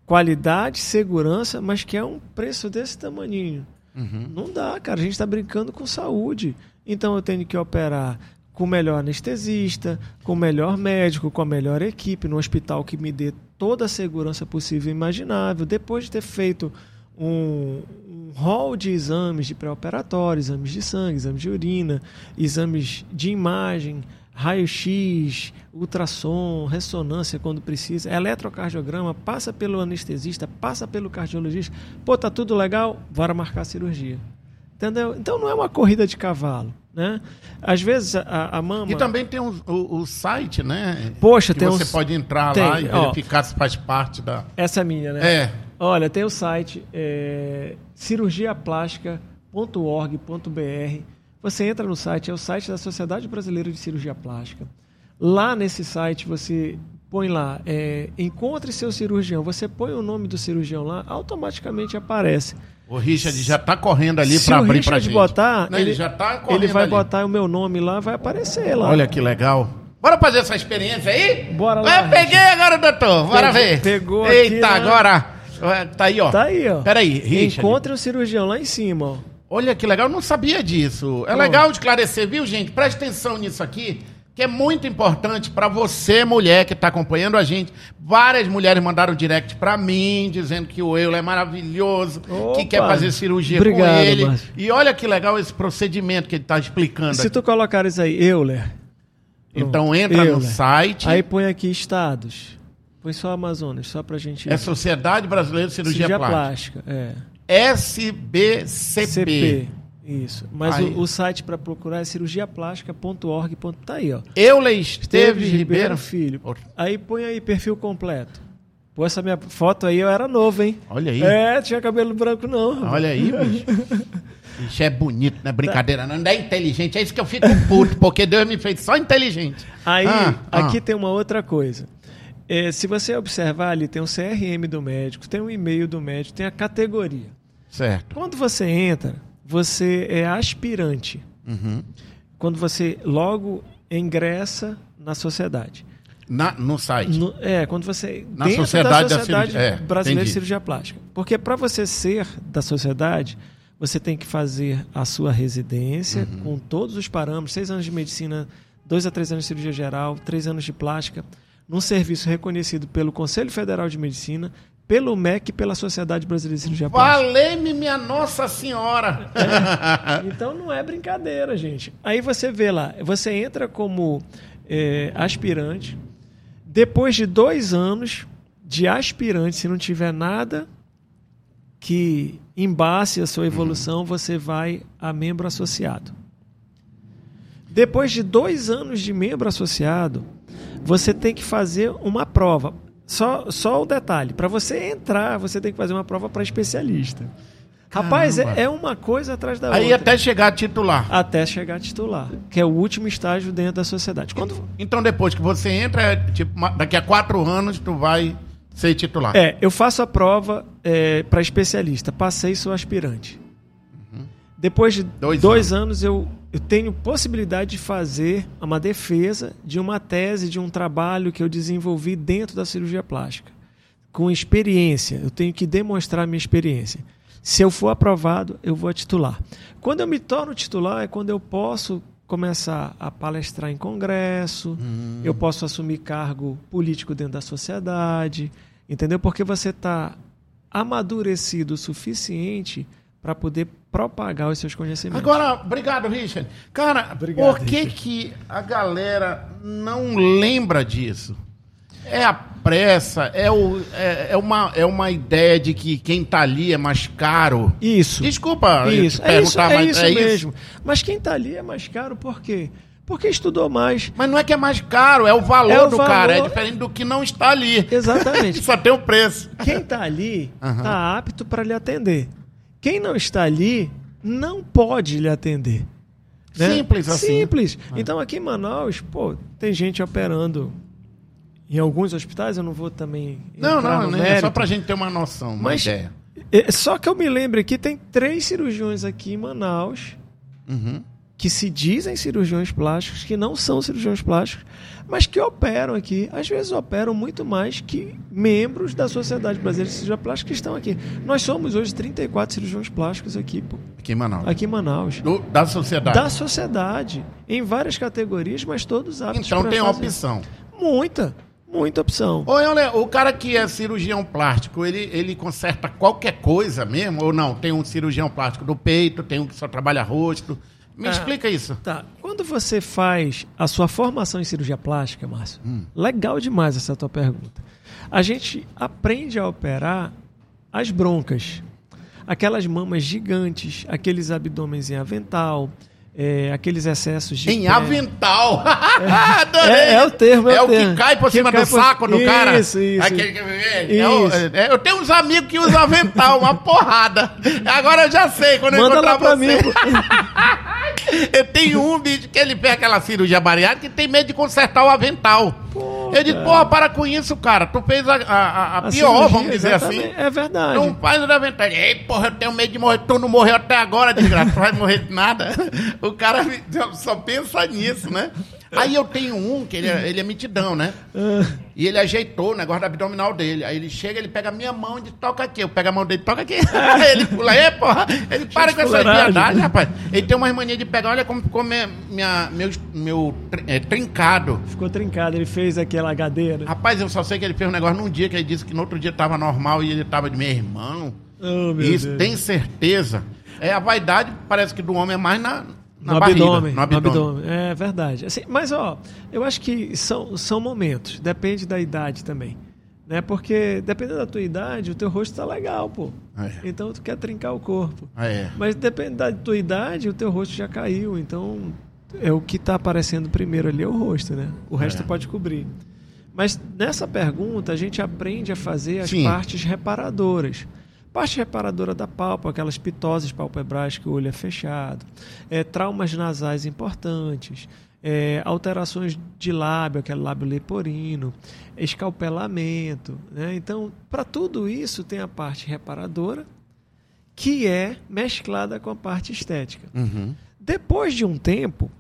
qualidade, segurança, mas quer um preço desse tamaninho. Não dá, cara. A gente está brincando com saúde. Então eu tenho que operar com o melhor anestesista, com o melhor médico, com a melhor equipe, no hospital que me dê toda a segurança possível e imaginável. Depois de ter feito um, um rol de exames de pré-operatório, exames de sangue, exames de urina, exames de imagem, raio-x, ultrassom, ressonância quando precisa, eletrocardiograma, passa pelo anestesista, passa pelo cardiologista. Pô, tá tudo legal? Bora marcar a cirurgia. Entendeu? Então não é uma corrida de cavalo, né? Às vezes a, a mama... E também tem o, o- o site, né? Poxa, que tem você uns- pode entrar tem, lá e ó. verificar se faz parte da. Essa é minha, né? É. Olha, tem o site é, cirurgiaplástica.org.br. Você entra no site, é o site da Sociedade Brasileira de Cirurgia Plástica. Lá nesse site você põe lá, é, encontre seu cirurgião. Você põe o nome do cirurgião lá, automaticamente aparece. O Richard já está correndo ali para abrir para gente. botar, Não, ele, ele já tá correndo ele vai ali. botar o meu nome lá, vai aparecer lá. Olha que legal. Bora fazer essa experiência aí? Bora lá, Eu peguei agora, doutor. Bora Pegou- ver. pegou aqui, Eita, né? agora. Tá aí, ó. Tá aí, ó. Peraí, Richard. Encontre o cirurgião lá em cima, ó. Olha que legal, eu não sabia disso. É Pronto. legal esclarecer, viu, gente? Preste atenção nisso aqui, que é muito importante para você, mulher que está acompanhando a gente. Várias mulheres mandaram direct para mim, dizendo que o Euler é maravilhoso, que Opa. quer fazer cirurgia Obrigado, com ele. Márcio. E olha que legal esse procedimento que ele está explicando Se aqui. tu colocares aí, Euler. Então entra no Euler. site, Aí põe aqui estados. Põe só Amazonas, só pra gente. é Sociedade Brasileira de Cirurgia, Cirurgia Plástica. plástica. É. SBCP. CP. Isso. Mas Aí. o, o site para procurar é cirurgiaplástica.org. Tá aí, ó. Euler Esteves Ribeiro. Filho. Aí põe aí perfil completo. Pô, essa minha foto aí eu era novo, hein? Olha aí. É, tinha cabelo branco não. Olha aí, bicho. Bicho é bonito, não é brincadeira, não. Não é inteligente. É isso que eu fico puto, porque Deus me fez só inteligente. Aí, Ah, ah. aqui tem uma outra coisa. É, se você observar ali, tem o CRM do médico, tem o e-mail do médico, tem a categoria. Certo. Quando você entra, você é aspirante. Uhum. Quando você logo ingressa na sociedade. Na, no site. No- é, quando você. Na dentro sociedade da da Sociedade cirurgia- é, Brasileira entendi. de Cirurgia Plástica. Porque para você ser da sociedade, você tem que fazer a sua residência Uhum. com todos os parâmetros: seis anos de medicina, dois a três anos de cirurgia geral, três anos de plástica, num serviço reconhecido pelo Conselho Federal de Medicina, pelo MEC e pela Sociedade Brasileira de Cirurgia Plástica. Valei-me minha Nossa Senhora. Então não é brincadeira, gente. Aí você vê lá, você entra como é, aspirante. Depois de dois anos de aspirante, se não tiver nada que embace a sua evolução, você vai a membro associado. Depois de dois anos de membro associado, você tem que fazer uma prova. Só, só o detalhe: para você entrar, você tem que fazer uma prova para especialista. Rapaz, é, é uma coisa atrás da Aí outra. até chegar a titular. Até chegar a titular, que é o último estágio dentro da sociedade. Quando Então depois que você entra, é, tipo, daqui a quatro anos tu vai ser titular. É, eu faço a prova para especialista, passei sou aspirante. Depois de Uhum. Dois dois, anos, eu, eu tenho possibilidade de fazer uma defesa de uma tese, de um trabalho que eu desenvolvi dentro da cirurgia plástica. Com experiência, eu tenho que demonstrar minha experiência. Se eu for aprovado, eu vou a titular. Quando eu me torno titular, é quando eu posso começar a palestrar em congresso, eu posso assumir cargo político dentro da sociedade, entendeu? Porque você está amadurecido o suficiente para poder propagar os seus conhecimentos. Agora, obrigado, Richard. Cara, Obrigado, por que, Richard. que a galera não lembra disso? É a pressa, é, o, é, é uma, é uma ideia de que quem tá ali é mais caro. Isso. Desculpa eu Isso, te é isso, perguntar, é mas isso é isso? mesmo. Mas quem está ali é mais caro por quê? Porque estudou mais. Mas não é que é mais caro, é o valor É o do cara. É valor. diferente do que não está ali. Exatamente. Só tem o preço. Quem está ali está Aham. apto para lhe atender. Quem não está ali não pode lhe atender. né? Simples assim. Simples. Então aqui em Manaus, pô, tem gente operando em alguns hospitais, eu não vou também. Não, não, né? é só pra gente ter uma noção, uma Mas- ideia. É, Só que eu me lembro que tem três cirurgiões aqui em Manaus Uhum. Que se dizem cirurgiões plásticos, que não são cirurgiões plásticos, mas que operam aqui. Às vezes operam muito mais que membros da Sociedade Brasileira de Cirurgia Plástica que estão aqui. Nós somos hoje 34 cirurgiões plásticos aqui, pô, Aqui em Manaus. aqui em Manaus. Do- da sociedade. Da sociedade, em várias categorias, mas todos aptos Então tem fazer. opção. Muita, muita opção. Ô, Euler, o cara que é cirurgião plástico, ele, ele conserta qualquer coisa mesmo? Ou não? Tem um cirurgião plástico do peito, tem um que só trabalha rosto. Me Ah. explica isso. Tá. Quando você faz a sua formação em cirurgia plástica, Márcio, Hum. legal demais essa tua pergunta. A gente aprende a operar as broncas, aquelas mamas gigantes, aqueles abdômenes em avental, é, aqueles excessos de Em pé. avental. Adorei. É, é o termo, é, É o que termo. cai por Que cima cai do por- saco do cara. Isso, isso. Aquele que- é, é Isso. é, eu tenho uns amigos que usam avental, uma porrada. Agora eu já sei. Quando eu Manda encontrar lá pra você. mim. Eu tenho um bicho que ele fez aquela cirurgia bariátrica que tem medo de consertar o avental. Pô, eu disse, cara. porra, para com isso, cara. Tu fez a, a- a- pior, cirurgia, vamos dizer exatamente. assim. É verdade. Não faz o avental. Ei, porra, eu tenho medo de morrer. Tu não morreu até agora, desgraça. Tu vai morrer de nada. O cara só pensa nisso, né? Aí eu tenho um que ele é, ele é mitidão, né? Ah, E ele ajeitou o negócio do abdominal dele. Aí ele chega, ele pega a minha mão e diz, toca aqui. Eu pego a mão dele, toca aqui. ele pula, aí, porra. Ele para com essa viadagem, rapaz. Ele tem umas manias de pegar, olha como ficou minha, minha- meu, meu é, trincado. ficou trincado, ele fez aquela HD, né? Rapaz, eu só sei que ele fez um negócio num dia que ele disse que no outro dia tava normal e ele tava de meu irmão. Oh, meu Isso, Deus. tem certeza. É, a vaidade parece que do homem é mais na no barriga, abdômen, no abdômen. É verdade. Assim, mas, ó, eu acho que são, são momentos. Depende da idade também. Né? Porque, dependendo da tua idade, o teu rosto tá legal, pô. É. Então, tu quer trincar o corpo. É. Mas, dependendo da tua idade, o teu rosto já caiu. Então, é o que tá aparecendo primeiro ali é o rosto, né? O resto É. pode cobrir. Mas, nessa pergunta, a gente aprende a fazer as Sim. partes reparadoras. Parte reparadora da pálpebra, aquelas pitoses palpebrais que o olho é fechado, é, traumas nasais importantes, é, alterações de lábio, aquele lábio leporino, escalpelamento. Né? Então, para tudo isso, tem a parte reparadora, que é mesclada com a parte estética. Uhum. Depois de um tempo,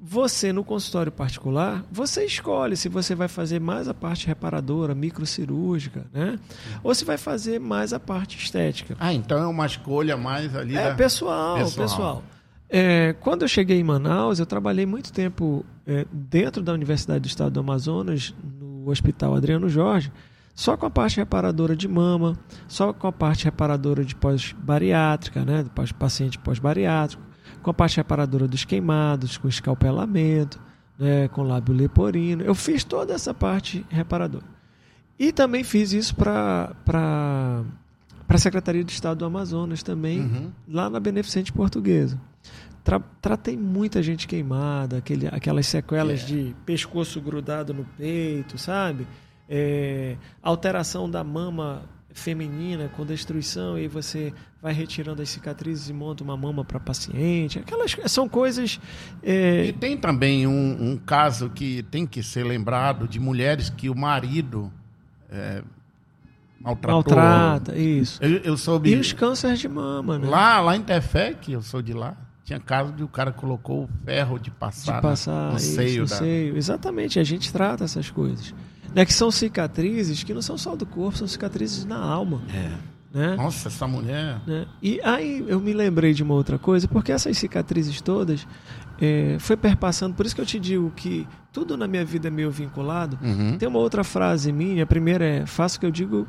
você no consultório particular, você escolhe se você vai fazer mais a parte reparadora, microcirúrgica, né? Ou se vai fazer mais a parte estética. Ah, então é uma escolha mais ali É da... pessoal, Pessoal. pessoal. É, quando eu cheguei em Manaus, eu trabalhei muito tempo é, dentro da Universidade do Estado do Amazonas, no Hospital Adriano Jorge, só com a parte reparadora de mama, só com a parte reparadora de pós-bariátrica, né, do paciente pós-bariátrico, com a parte reparadora dos queimados, com escalpelamento, né, com lábio leporino. Eu fiz toda essa parte reparadora. E também fiz isso para a Secretaria de Estado do Amazonas também, Uhum. lá na Beneficente Portuguesa. Tra- tratei muita gente queimada, aquele, aquelas sequelas É. de pescoço grudado no peito, sabe? É, alteração da mama feminina com destruição e você vai retirando as cicatrizes e monta uma mama para paciente. Aquelas são coisas é, E tem também um, um caso que tem que ser lembrado de mulheres que o marido é, maltratou. maltrata, isso. Eu, eu soube. E os cânceres de mama, né? Lá, lá em Tefé, que eu sou de lá, tinha caso de o cara colocou o ferro de passar, de passar no isso, seio no da. seio. Exatamente, a gente trata essas coisas. Né, que são cicatrizes que não são só do corpo, são cicatrizes na alma. É. Né? Nossa, essa mulher. Né? E aí eu me lembrei de uma outra coisa, porque essas cicatrizes todas é, foi perpassando, por isso que eu te digo que tudo na minha vida é meio vinculado. Uhum. Tem uma outra frase minha, a primeira é faço o que eu digo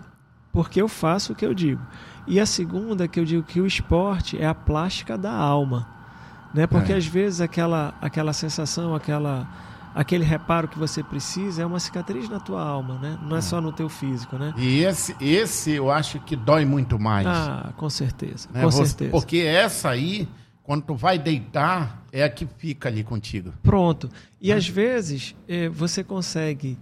porque eu faço o que eu digo. E a segunda é que eu digo que o esporte é a plástica da alma. Né? Porque É. às vezes aquela, aquela sensação, aquela, aquele reparo que você precisa é uma cicatriz na tua alma, né? não é só no teu físico. Né? E esse, esse eu acho que dói muito mais. Ah, com certeza. né? Com Você- certeza. Porque essa aí, quando tu vai deitar, é a que fica ali contigo. Pronto. E às vezes eh, você consegue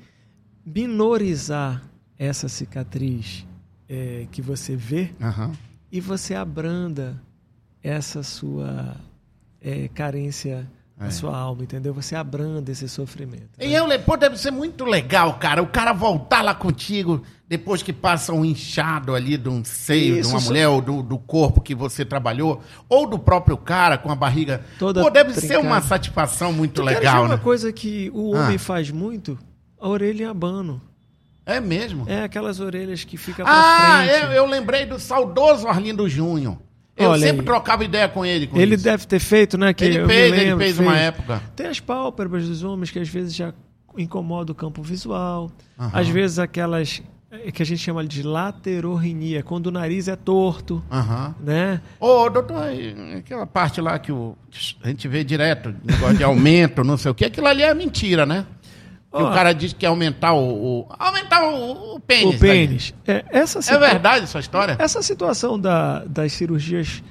minorizar essa cicatriz eh, que você vê Aham. e você abranda essa sua eh, carência É. na sua alma, entendeu? Você abranda esse sofrimento. E eu, pô, deve ser muito legal, cara. O cara voltar lá contigo depois que passa um inchado ali de um seio Isso, de uma só- mulher ou do, do corpo que você trabalhou, ou do próprio cara com a barriga. Toda pô, deve ser trincada. uma satisfação muito Tu legal, uma né? coisa que o homem Ah. faz muito? A orelha em abano. É mesmo. É aquelas orelhas que ficam pra ah, frente. eu, eu lembrei do saudoso Arlindo Júnior. Eu Olha sempre aí. trocava ideia com ele. Com Ele isso. deve ter feito, né? Que Ele fez, ele lembro, fez uma época. Tem as pálpebras dos homens que às vezes já incomodam o campo visual. Aham. Às vezes aquelas eh, que a gente chama de laterorrinia, quando o nariz é torto, Aham. né? Ô, doutor, aquela parte lá que o, a gente vê direto, negócio de aumento, não sei o que, aquilo ali é mentira, né? Ó. o cara diz que é aumentar o. o- aumentar o, o pênis. o pênis. É, essa É situa- verdade essa história? Essa situação da- das cirurgias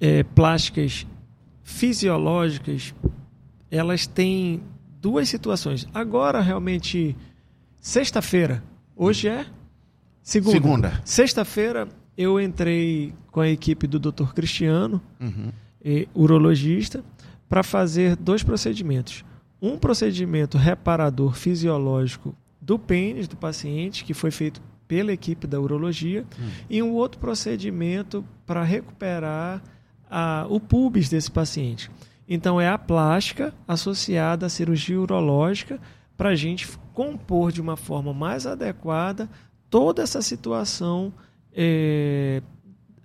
eh, plásticas fisiológicas, elas têm duas situações. Agora, realmente, sexta-feira, hoje é segunda. Segunda. Sexta-feira, eu entrei com a equipe do Dr. Cristiano, Uhum. urologista, para fazer dois procedimentos. Um procedimento reparador fisiológico do pênis do paciente, que foi feito pela equipe da urologia, hum. e um outro procedimento para recuperar a, o pubis desse paciente. Então, é a plástica associada à cirurgia urológica para a gente compor de uma forma mais adequada toda essa situação é,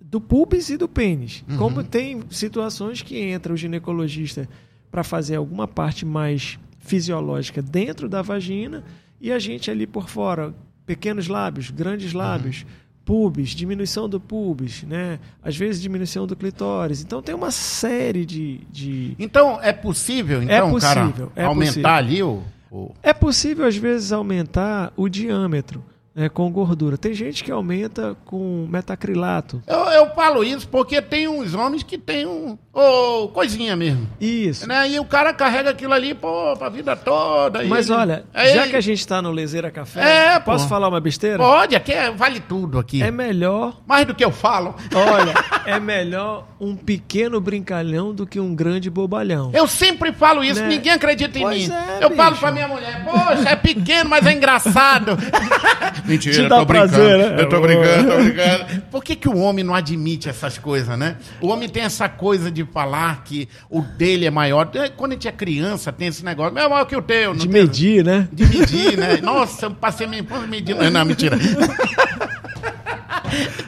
do pubis e do pênis. Uhum. Como tem situações que entra o ginecologista para fazer alguma parte mais fisiológica dentro da vagina e a gente ali por fora, pequenos lábios, grandes lábios, uhum. pubis, diminuição do pubis, né? Às vezes diminuição do clitóris. Então tem uma série de. de... Então é possível, então, é possível, cara, é aumentar possível. ali o, o. É possível, às vezes, aumentar o diâmetro é, com gordura. Tem gente que aumenta com metacrilato. Eu, eu falo isso porque tem uns homens que tem um. Oh, coisinha mesmo. Isso. Né? E o cara carrega aquilo ali, pô, pra vida toda. Mas ele... olha, é já que a gente tá no Lezeira Café, é, posso pô. falar uma besteira? Pode, aqui é, vale tudo aqui. É melhor. Mais do que eu falo. Olha, é melhor um pequeno brincalhão do que um grande bobalhão. Eu sempre falo isso, né? ninguém acredita em pois mim. É, eu bicho. falo pra minha mulher, poxa, é pequeno, mas é engraçado. Mentira, tô prazer, brincando. Né? Eu tô brincando, tô brincando. Por que, que o homem não admite essas coisas, né? O homem tem essa coisa de falar que o dele é maior. É, quando a gente é criança, tem esse negócio, é maior que o teu. de tem... medir, né? De medir, né? Nossa, eu passei minha infância medindo. Não, mentira.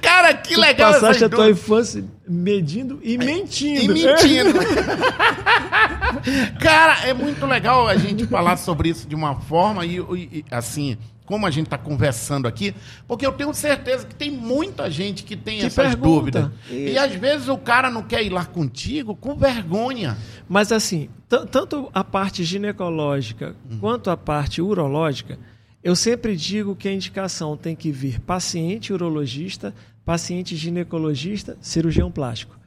Cara, que tu legal passaste a tua infância medindo e mentindo. E mentindo. Cara, é muito legal a gente falar sobre isso de uma forma e, e assim, como a gente está conversando aqui, porque eu tenho certeza que tem muita gente que tem que essas pergunta. dúvidas. E... e... às vezes o cara não quer ir lá contigo com vergonha. Mas assim, tanto a parte ginecológica hum. quanto a parte urológica, eu sempre digo que a indicação tem que vir paciente urologista, paciente ginecologista, cirurgião plástico.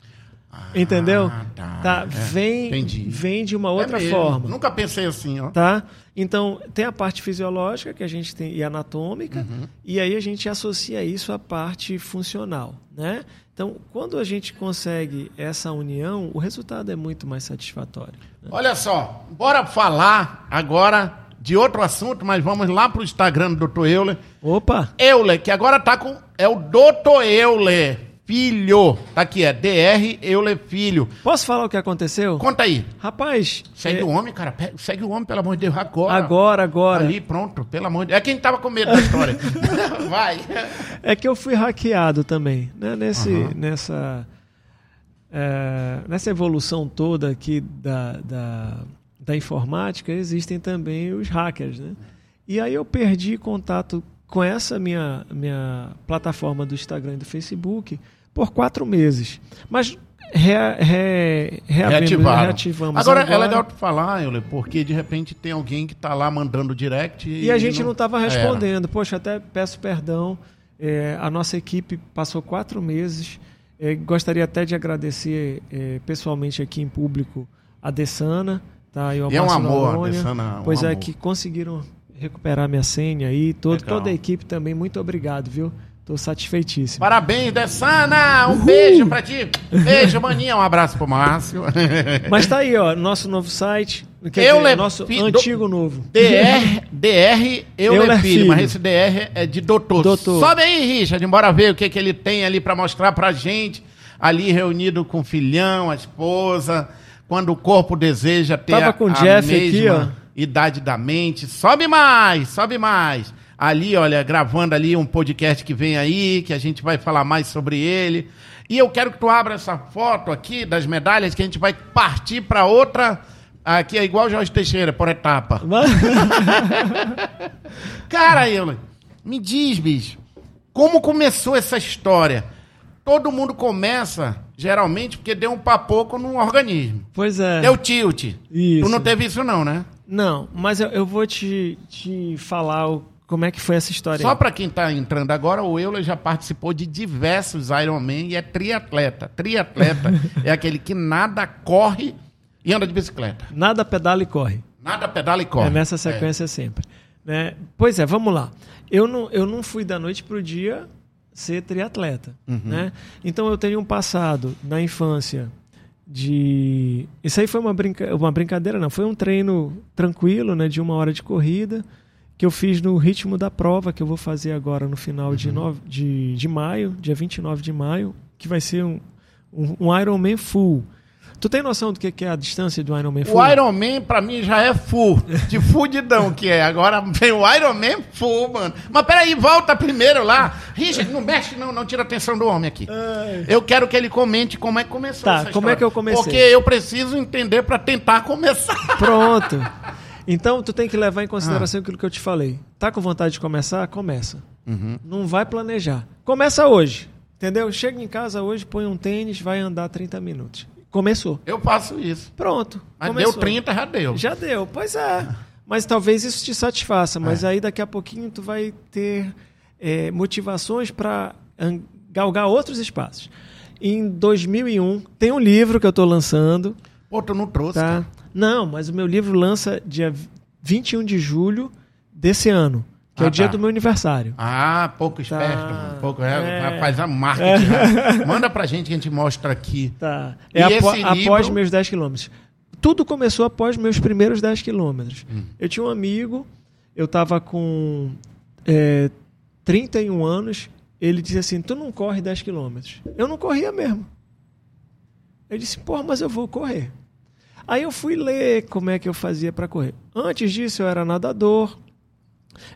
Ah, Entendeu? Tá. tá. É, vem, vem de uma outra é forma. Nunca pensei assim, ó. Tá? Então, tem a parte fisiológica que a gente tem e anatômica, uhum. e aí a gente associa isso à parte funcional, né? Então, quando a gente consegue essa união, o resultado é muito mais satisfatório. Né? Olha só, bora falar agora de outro assunto, mas vamos lá para o Instagram do Dr. Euler. Opa! Euler, que agora tá com. É o Dr. Euler. Filho. Tá aqui, é DR Euler Filho. Posso falar o que aconteceu? Conta aí. Rapaz. Segue é... o homem, cara. Segue o homem, pelo amor de Deus, agora. Agora, agora. Ali, pronto, pelo amor de Deus. É quem tava com medo da história. Vai. É que eu fui hackeado também, né? Nesse, uhum. Nessa. É, nessa evolução toda aqui da, da, da informática, existem também os hackers, né? E aí eu perdi contato com essa minha, minha plataforma do Instagram e do Facebook por quatro meses. Mas re, re, reativamos. Agora, agora, é legal falar, Euler, porque de repente tem alguém que está lá mandando direct. E, e a gente não estava respondendo. Era. Poxa, até peço perdão. É, a nossa equipe passou quatro meses. É, gostaria até de agradecer é, pessoalmente aqui em público a Dessana. Tá, e, e é um amor, Dessana. Um pois é, amor. que conseguiram recuperar minha senha aí. Todo, toda a equipe também, muito obrigado, viu? Tô satisfeitíssimo. Parabéns, Dessana! Um Uhul. beijo pra ti. Beijo, maninha. Um abraço pro Márcio. Mas tá aí, ó, nosso novo site. Quer eu dizer, nosso fi, antigo do, novo. DR, DR eu, eu filho, filho, mas esse DR é de doutor. doutor. Sobe aí, Richard, embora ver o que, que ele tem ali para mostrar pra gente. Ali reunido com o filhão, a esposa. Quando o corpo deseja ter Tava com o Jeff mesma... aqui, ó Idade da Mente. Sobe mais, sobe mais. Ali, olha, gravando ali um podcast que vem aí, que a gente vai falar mais sobre ele. E eu quero que tu abra essa foto aqui das medalhas, que a gente vai partir para outra. Aqui é igual Jorge Teixeira, por etapa. Cara, eu, me diz, bicho, como começou essa história? Todo mundo começa, geralmente, porque deu um papoco no organismo. Pois é. Deu tilt. Isso. Tu não teve isso não, né? Não, mas eu, eu vou te, te falar o, como é que foi essa história. Só para quem está entrando agora, o Euler já participou de diversos Ironman e é triatleta. Triatleta é aquele que nada, corre e anda de bicicleta. Nada pedala e corre. Nada pedala e corre. É nessa sequência é. sempre. Né? Pois é, vamos lá. Eu não, eu não fui da noite para o dia ser triatleta. Uhum. Né? Então eu tenho um passado na infância de. Isso aí foi uma, brinca... uma brincadeira, não. Foi um treino tranquilo, né? De uma hora de corrida, que eu fiz no ritmo da prova, que eu vou fazer agora no final uhum. de, no... de, de maio, dia 29 de maio, que vai ser um, um, um Ironman full. Tu tem noção do que é a distância do Ironman full? O Ironman, pra mim, já é full. De fudidão que é. Agora vem o Ironman full, mano. Mas peraí, volta primeiro lá. Richard, não mexe, não, não tira a atenção do homem aqui. Ai. Eu quero que ele comente como é que começou tá, como é que eu comecei? Porque eu preciso entender pra tentar começar. Pronto. Então, tu tem que levar em consideração ah. aquilo que eu te falei. Tá com vontade de começar? Começa. Uhum. Não vai planejar. Começa hoje. Entendeu? Chega em casa hoje, põe um tênis, vai andar 30 minutos. Começou. Eu faço isso. Pronto. Mas começou. deu 30, já deu. Já deu, pois é. Mas talvez isso te satisfaça. Mas é. aí daqui a pouquinho tu vai ter é, motivações para galgar outros espaços. Em 2001, tem um livro que eu estou lançando. Pô, tu não trouxe, tá? Cara. Não, mas o meu livro lança dia 21 de julho desse ano. Que ah, é o dia tá. do meu aniversário. Ah, pouco tá. esperto. Tá. Pouco, é, é. Faz a marketing. É. Manda pra gente que a gente mostra aqui. Tá. É apo livro... após meus 10 quilômetros. Tudo começou após meus primeiros 10 quilômetros. Hum. Eu tinha um amigo, eu tava com é, 31 anos, ele dizia assim, tu não corre 10 quilômetros. Eu não corria mesmo. Eu disse, porra, mas eu vou correr. Aí eu fui ler como é que eu fazia para correr. Antes disso eu era nadador,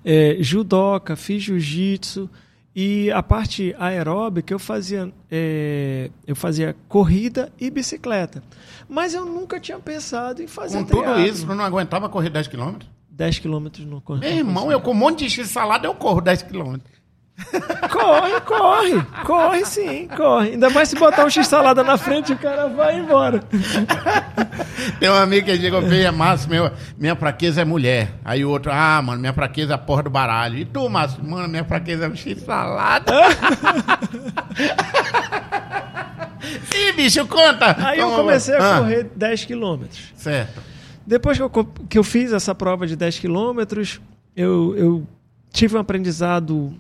é, judoca, fiz jiu-jitsu e a parte aeróbica eu fazia é, eu fazia corrida e bicicleta. Mas eu nunca tinha pensado em fazer Com tudo isso, eu não aguentava correr 10 quilômetros? 10 quilômetros no corpo. Meu irmão, eu com um monte de x salada eu corro 10 quilômetros. Corre, corre, corre sim, corre. Ainda mais se botar um x-salada na frente, o cara vai embora. Tem um amigo que chegou bem, é Márcio, meu, minha fraqueza é mulher. Aí o outro, ah, mano, minha fraqueza é a porra do baralho. E tu, Márcio? Mano, minha fraqueza é um x-salada. Ih, bicho, conta! Aí eu comecei a ah. correr 10 quilômetros. Certo. Depois que eu, que eu fiz essa prova de 10 quilômetros, eu, eu tive um aprendizado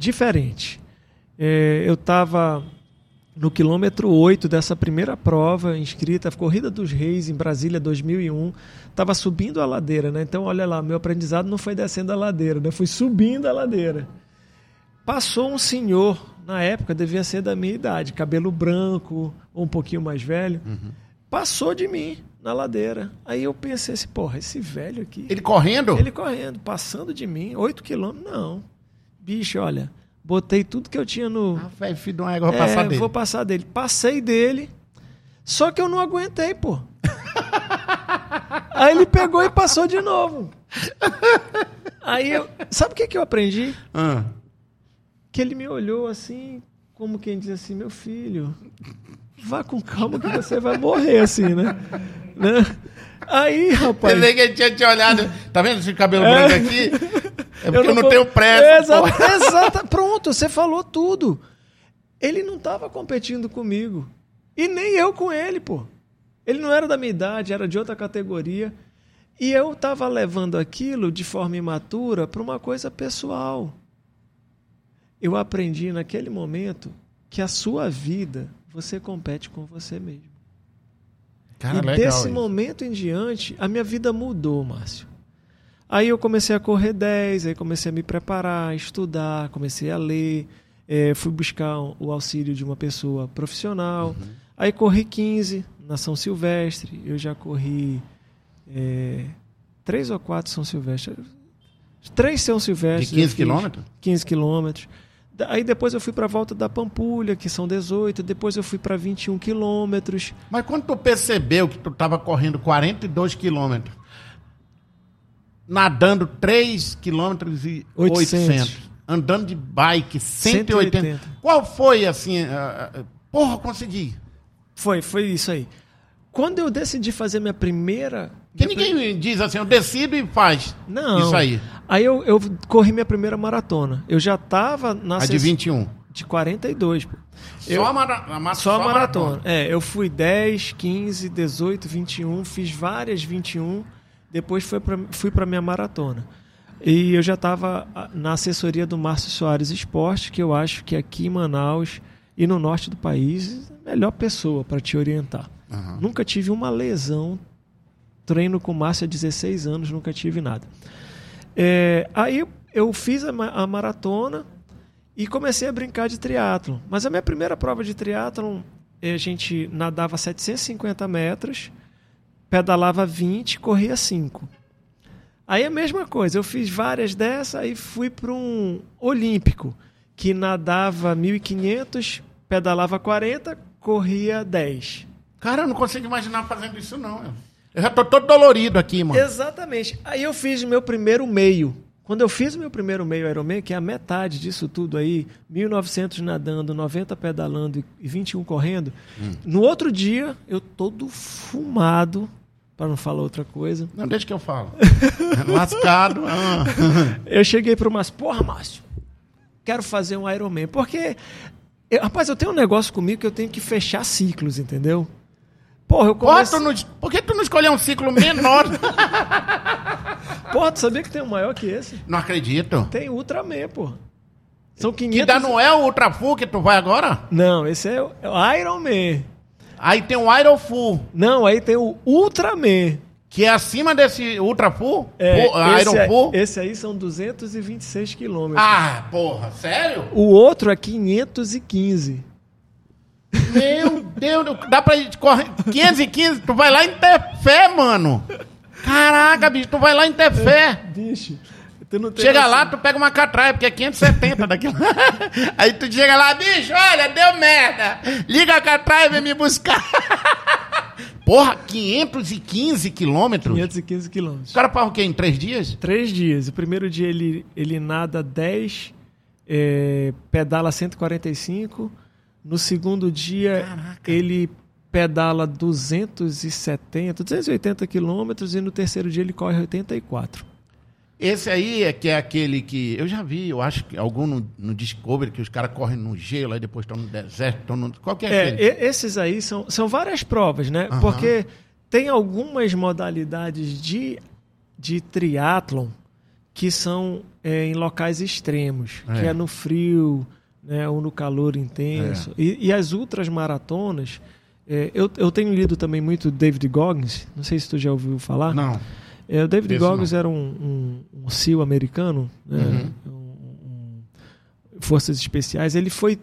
diferente. É, eu estava no quilômetro 8 dessa primeira prova inscrita, Corrida dos Reis, em Brasília, 2001. Estava subindo a ladeira, né? Então, olha lá, meu aprendizado não foi descendo a ladeira, né? Foi subindo a ladeira. Passou um senhor, na época devia ser da minha idade, cabelo branco, ou um pouquinho mais velho. Uhum. Passou de mim na ladeira. Aí eu pensei assim, porra, esse velho aqui. Ele correndo? Ele correndo, passando de mim, 8 quilômetros, não bicho, olha, botei tudo que eu tinha no. Ah, velho, filho de uma égua, vou é, passar dele. Vou passar dele. Passei dele, só que eu não aguentei, pô. Aí ele pegou e passou de novo. Aí eu. Sabe o que, que eu aprendi? Ah. Que ele me olhou assim, como quem diz assim, meu filho, vá com calma que você vai morrer assim, né? né? Aí, rapaz. Vê que ele tinha te olhado. Tá vendo esse cabelo é. branco aqui? É porque eu não, não tenho pressa. Exato, exato, pronto, você falou tudo. Ele não estava competindo comigo. E nem eu com ele, pô. Ele não era da minha idade, era de outra categoria. E eu estava levando aquilo de forma imatura para uma coisa pessoal. Eu aprendi naquele momento que a sua vida você compete com você mesmo. Cara, e desse isso. momento em diante, a minha vida mudou, Márcio. Aí eu comecei a correr 10, aí comecei a me preparar, estudar, comecei a ler, é, fui buscar o auxílio de uma pessoa profissional. Uhum. Aí corri 15 na São Silvestre, eu já corri é, três ou quatro São Silvestre. Três São Silvestre. De 15 quilômetros? 15 quilômetros. Aí depois eu fui para a volta da Pampulha, que são 18. Depois eu fui para 21 quilômetros. Mas quando tu percebeu que tu estava correndo 42 quilômetros, nadando 3 quilômetros e 800. 800. Andando de bike 180. 180. Qual foi assim? Uh, porra, consegui. Foi, foi isso aí. Quando eu decidi fazer minha primeira. Que ninguém pre... diz assim, eu decido e faz. Não. Isso aí. Aí eu, eu corri minha primeira maratona. Eu já estava na. A de 21. De 42. Pô. Só, eu, a, mara... a só, só a maratona. maratona. É, eu fui 10, 15, 18, 21, fiz várias 21 depois foi pra, fui para minha maratona. E eu já estava na assessoria do Márcio Soares Esporte, que eu acho que aqui em Manaus e no norte do país, melhor pessoa para te orientar. Uhum. Nunca tive uma lesão, treino com Márcia há 16 anos, nunca tive nada. É, aí eu fiz a, a, maratona e comecei a brincar de triatlon. Mas a minha primeira prova de triatlon, a gente nadava 750 metros, pedalava 20, corria 5. Aí a mesma coisa, eu fiz várias dessas, aí fui para um olímpico, que nadava 1.500, pedalava 40, corria 10. Cara, eu não consigo imaginar fazendo isso, não. Eu já tô todo dolorido aqui, mano. Exatamente. Aí eu fiz meu primeiro meio. Quando eu fiz o meu primeiro meio Ironman, que é a metade disso tudo aí, 1.900 nadando, 90 pedalando e 21 correndo, hum. no outro dia, eu todo fumado, para não falar outra coisa. Não, deixa que eu falo. Lascado. Ah. eu cheguei para o Márcio, porra, Márcio, quero fazer um Ironman. Porque, eu, rapaz, eu tenho um negócio comigo que eu tenho que fechar ciclos, entendeu? Porra, eu comecei... Porra, não... Por que tu não escolheu um ciclo menor? porra, tu sabia que tem um maior que esse? Não acredito. Tem Ultraman, porra. São 500... Que ainda não é o Ultra Full que tu vai agora? Não, esse é o Iron Man. Aí tem o Iron Full. Não, aí tem o Ultraman. Que é acima desse Ultra Full? É, Iron esse Full? esse aí são 226 quilômetros. Ah, porra, sério? O outro é 515. Meu Deus, dá pra gente correr 515, tu vai lá em Tefé, mano. Caraca, bicho, tu vai lá em Tefé. Bicho. Chega lá, tu pega uma catraia, porque é 570 daquilo. Aí tu chega lá, bicho, olha, deu merda. Liga a catraia e vem me buscar. Porra, 515 quilômetros? 515 quilômetros. O cara faz o quê? Em três dias? Três dias. O primeiro dia ele, ele nada 10, é, pedala 145 no segundo dia, Caraca. ele pedala 270, 280 quilômetros e no terceiro dia ele corre 84. Esse aí é que é aquele que eu já vi, eu acho que algum no, no Discovery que os caras correm no gelo, aí depois estão no deserto, estão no. Qual que é, é aquele? Esses aí são, são várias provas, né? Uhum. Porque tem algumas modalidades de, de triatlon que são é, em locais extremos, é. que é no frio, né, ou no calor intenso. É. E, e, as ultras maratonas, é, eu, eu tenho lido também muito David Goggins, não sei se tu já ouviu falar. Não. É, o David Isso Goggins era um, um, um SEAL americano, né, uhum. um, forças especiais. Ele foi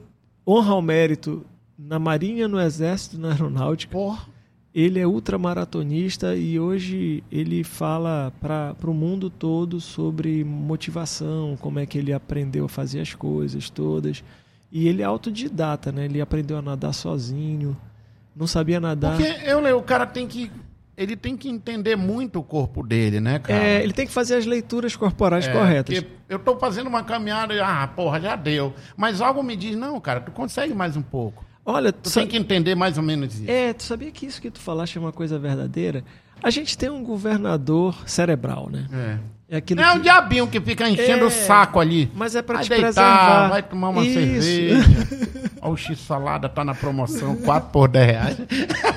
honra ao mérito na Marinha, no Exército, na Aeronáutica. Porra. Ele é ultramaratonista e hoje ele fala para o mundo todo sobre motivação, como é que ele aprendeu a fazer as coisas todas. E ele é autodidata, né? Ele aprendeu a nadar sozinho, não sabia nadar. Porque eu, o cara tem que ele tem que entender muito o corpo dele, né, cara? É, ele tem que fazer as leituras corporais é, corretas. eu estou fazendo uma caminhada e, ah, porra, já deu. Mas algo me diz, não, cara, tu consegue mais um pouco. Olha, tu, tu tem que entender mais ou menos isso. É, tu sabia que isso que tu falaste é uma coisa verdadeira? A gente tem um governador cerebral, né? É. É, aquilo é que... um diabinho que fica enchendo é, o saco ali. Mas é pra vai te deitar, preservar. Vai tomar uma Isso. cerveja. Olha o X-salada, tá na promoção, 4 por 10 reais.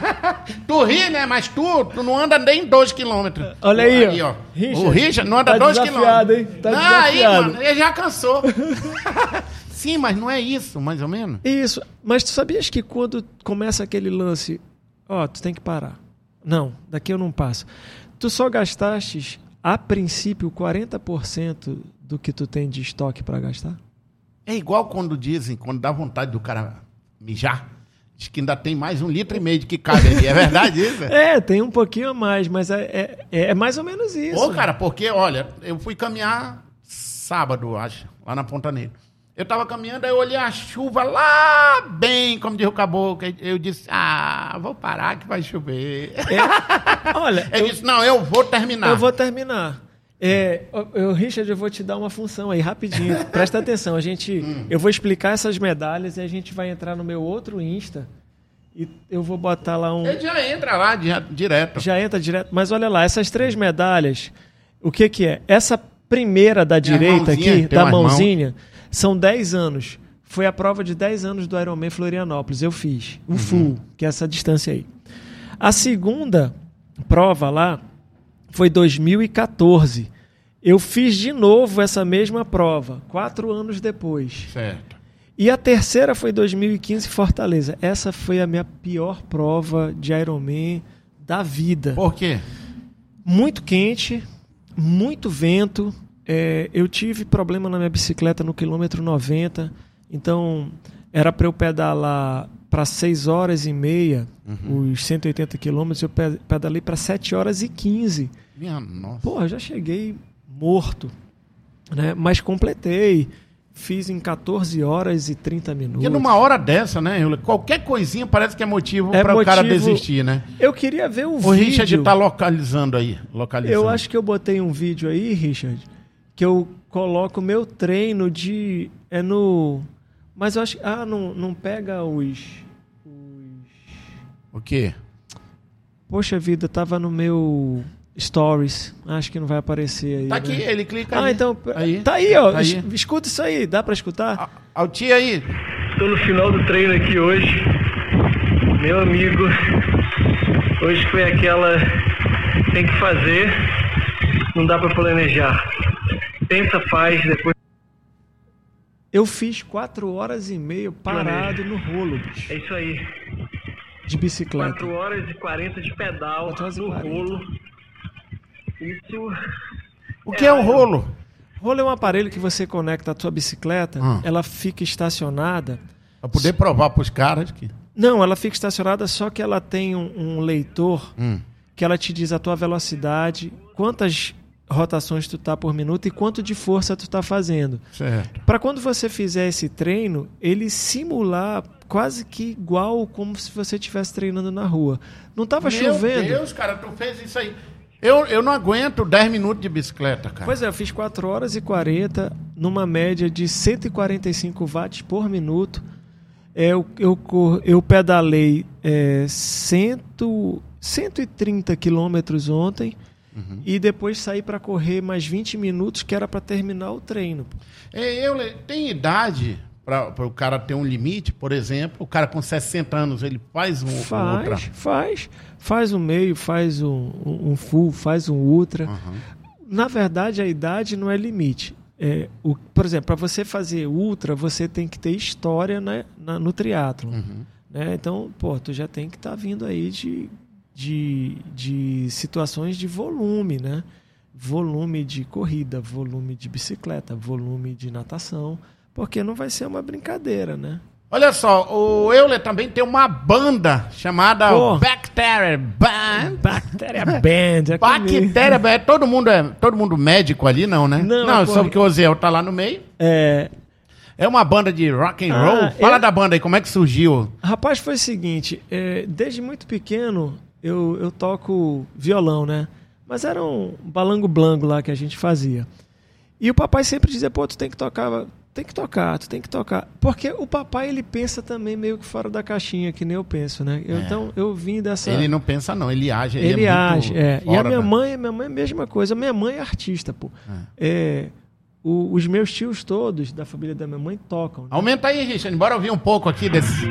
tu ri, né? Mas tu, tu não anda nem 2 quilômetros. Olha aí, aí ó. Richard, o Richard não anda 2 tá quilômetros. Hein? Tá não, aí, mano, ele já cansou. Sim, mas não é isso, mais ou menos? Isso. Mas tu sabias que quando começa aquele lance, ó, tu tem que parar. Não, daqui eu não passo. Tu só gastaste, a princípio, 40% do que tu tem de estoque para gastar? É igual quando dizem, quando dá vontade do cara mijar, diz que ainda tem mais um litro e meio de que cabe ali. É verdade isso? é, tem um pouquinho a mais, mas é, é, é mais ou menos isso. Ô, cara, porque, olha, eu fui caminhar sábado, acho, lá na Ponta Negra. Eu estava caminhando, aí eu olhei a chuva lá bem, como diz o caboclo. Eu disse, ah, vou parar que vai chover. É, olha. Ele eu, disse, não, eu vou terminar. Eu vou terminar. É, eu, Richard, eu vou te dar uma função aí, rapidinho. Presta atenção, a gente. Hum. Eu vou explicar essas medalhas e a gente vai entrar no meu outro Insta. E eu vou botar lá um. Ele já entra lá direto. Já entra direto. Mas olha lá, essas três medalhas, o que, que é? Essa primeira da direita aqui, da mãozinha. Mão são 10 anos. Foi a prova de 10 anos do Ironman Florianópolis. Eu fiz. O uhum. full, que é essa distância aí. A segunda prova lá foi 2014. Eu fiz de novo essa mesma prova, quatro anos depois. Certo. E a terceira foi 2015 Fortaleza. Essa foi a minha pior prova de Ironman da vida. Por quê? Muito quente, muito vento. É, eu tive problema na minha bicicleta no quilômetro 90. Então, era para eu pedalar para 6 horas e meia, uhum. os 180 quilômetros, eu pedalei para 7 horas e 15. Minha nossa. Pô, já cheguei morto, né? Mas completei. Fiz em 14 horas e 30 minutos. E numa hora dessa, né, Qualquer coisinha parece que é motivo é para o cara desistir, né? Eu queria ver o, o vídeo. O Richard tá localizando aí. Localizando. Eu acho que eu botei um vídeo aí, Richard, que eu coloco meu treino de. É no. Mas eu acho. Ah, não, não pega os. Os. O quê? Poxa vida, tava no meu. Stories. Acho que não vai aparecer aí. Tá aqui, né? ele clica Ah, aí. então. Aí. Tá aí, ó. Tá aí. Escuta isso aí, dá pra escutar? Altia aí. Tô no final do treino aqui hoje. Meu amigo. Hoje foi aquela. Tem que fazer. Não dá pra planejar. Pensa, faz, depois. Eu fiz 4 horas e meia parado no rolo, bicho. É isso aí. De bicicleta. 4 horas e 40 de pedal no rolo. Isso. O que é, é o rolo? Rolo é um aparelho que você conecta à sua bicicleta, ah. ela fica estacionada. Para poder provar para os caras que. Não, ela fica estacionada, só que ela tem um, um leitor hum. que ela te diz a tua velocidade, quantas rotações tu tá por minuto e quanto de força tu tá fazendo. Certo. Para quando você fizer esse treino, ele simular quase que igual como se você estivesse treinando na rua. Não tava Meu chovendo. Meu Deus, cara, tu fez isso aí. Eu, eu não aguento 10 minutos de bicicleta, cara. Pois é, eu fiz 4 horas e 40 numa média de 145 watts por minuto. É, eu, eu, eu pedalei é, 100, 130 quilômetros ontem uhum. e depois saí para correr mais 20 minutos, que era para terminar o treino. É, eu, tem idade para o cara ter um limite, por exemplo? O cara com 60 anos, ele faz um faz, outra? Faz, faz um meio, faz um, um full, faz um ultra. Uhum. Na verdade, a idade não é limite. É, o, por exemplo, para você fazer ultra, você tem que ter história né, na, no triatlo. Uhum. Né? Então, pô, tu já tem que estar tá vindo aí de, de, de situações de volume, né? Volume de corrida, volume de bicicleta, volume de natação porque não vai ser uma brincadeira, né? Olha só, o Euler também tem uma banda chamada oh. Bacteria Band. Bacteria Band. É Bacteria Band. Todo mundo é todo mundo médico ali, não, né? Não, não só porque o Oziel tá lá no meio. É. É uma banda de rock and roll. Ah, Fala eu... da banda aí, como é que surgiu? Rapaz, foi o seguinte, é, desde muito pequeno eu, eu toco violão, né? Mas era um balango blango lá que a gente fazia. E o papai sempre dizia, pô, tu tem que tocar tem que tocar, tu tem que tocar. Porque o papai, ele pensa também meio que fora da caixinha, que nem eu penso, né? Eu, é. Então, eu vim dessa... Ele não pensa não, ele age, ele, ele é age, é. E a minha mãe, minha mãe é a mesma coisa. Minha mãe é artista, pô. É. é o, os meus tios todos, da família da minha mãe, tocam. Né? Aumenta aí, Richard, bora ouvir um pouco aqui desse...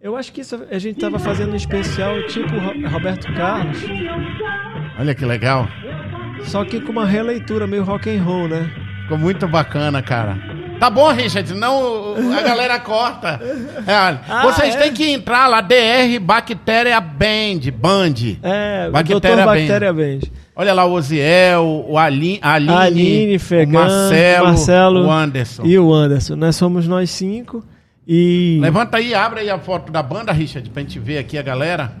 Eu acho que isso a gente tava fazendo um especial tipo Roberto Carlos. Olha que legal. Só que com uma releitura meio rock and roll, né? Ficou muito bacana, cara. Tá bom, Richard, não a galera corta. É, ah, vocês é? têm que entrar lá, DR Bactéria Band, Band. É, Bactéria, Bactéria Band. Band. Olha lá o Oziel, o Aline, Aline, Aline Fegan, o Marcelo, Marcelo o Anderson. E o Anderson. Nós somos nós cinco. E... Levanta aí, abre aí a foto da banda, Richard, pra gente ver aqui a galera.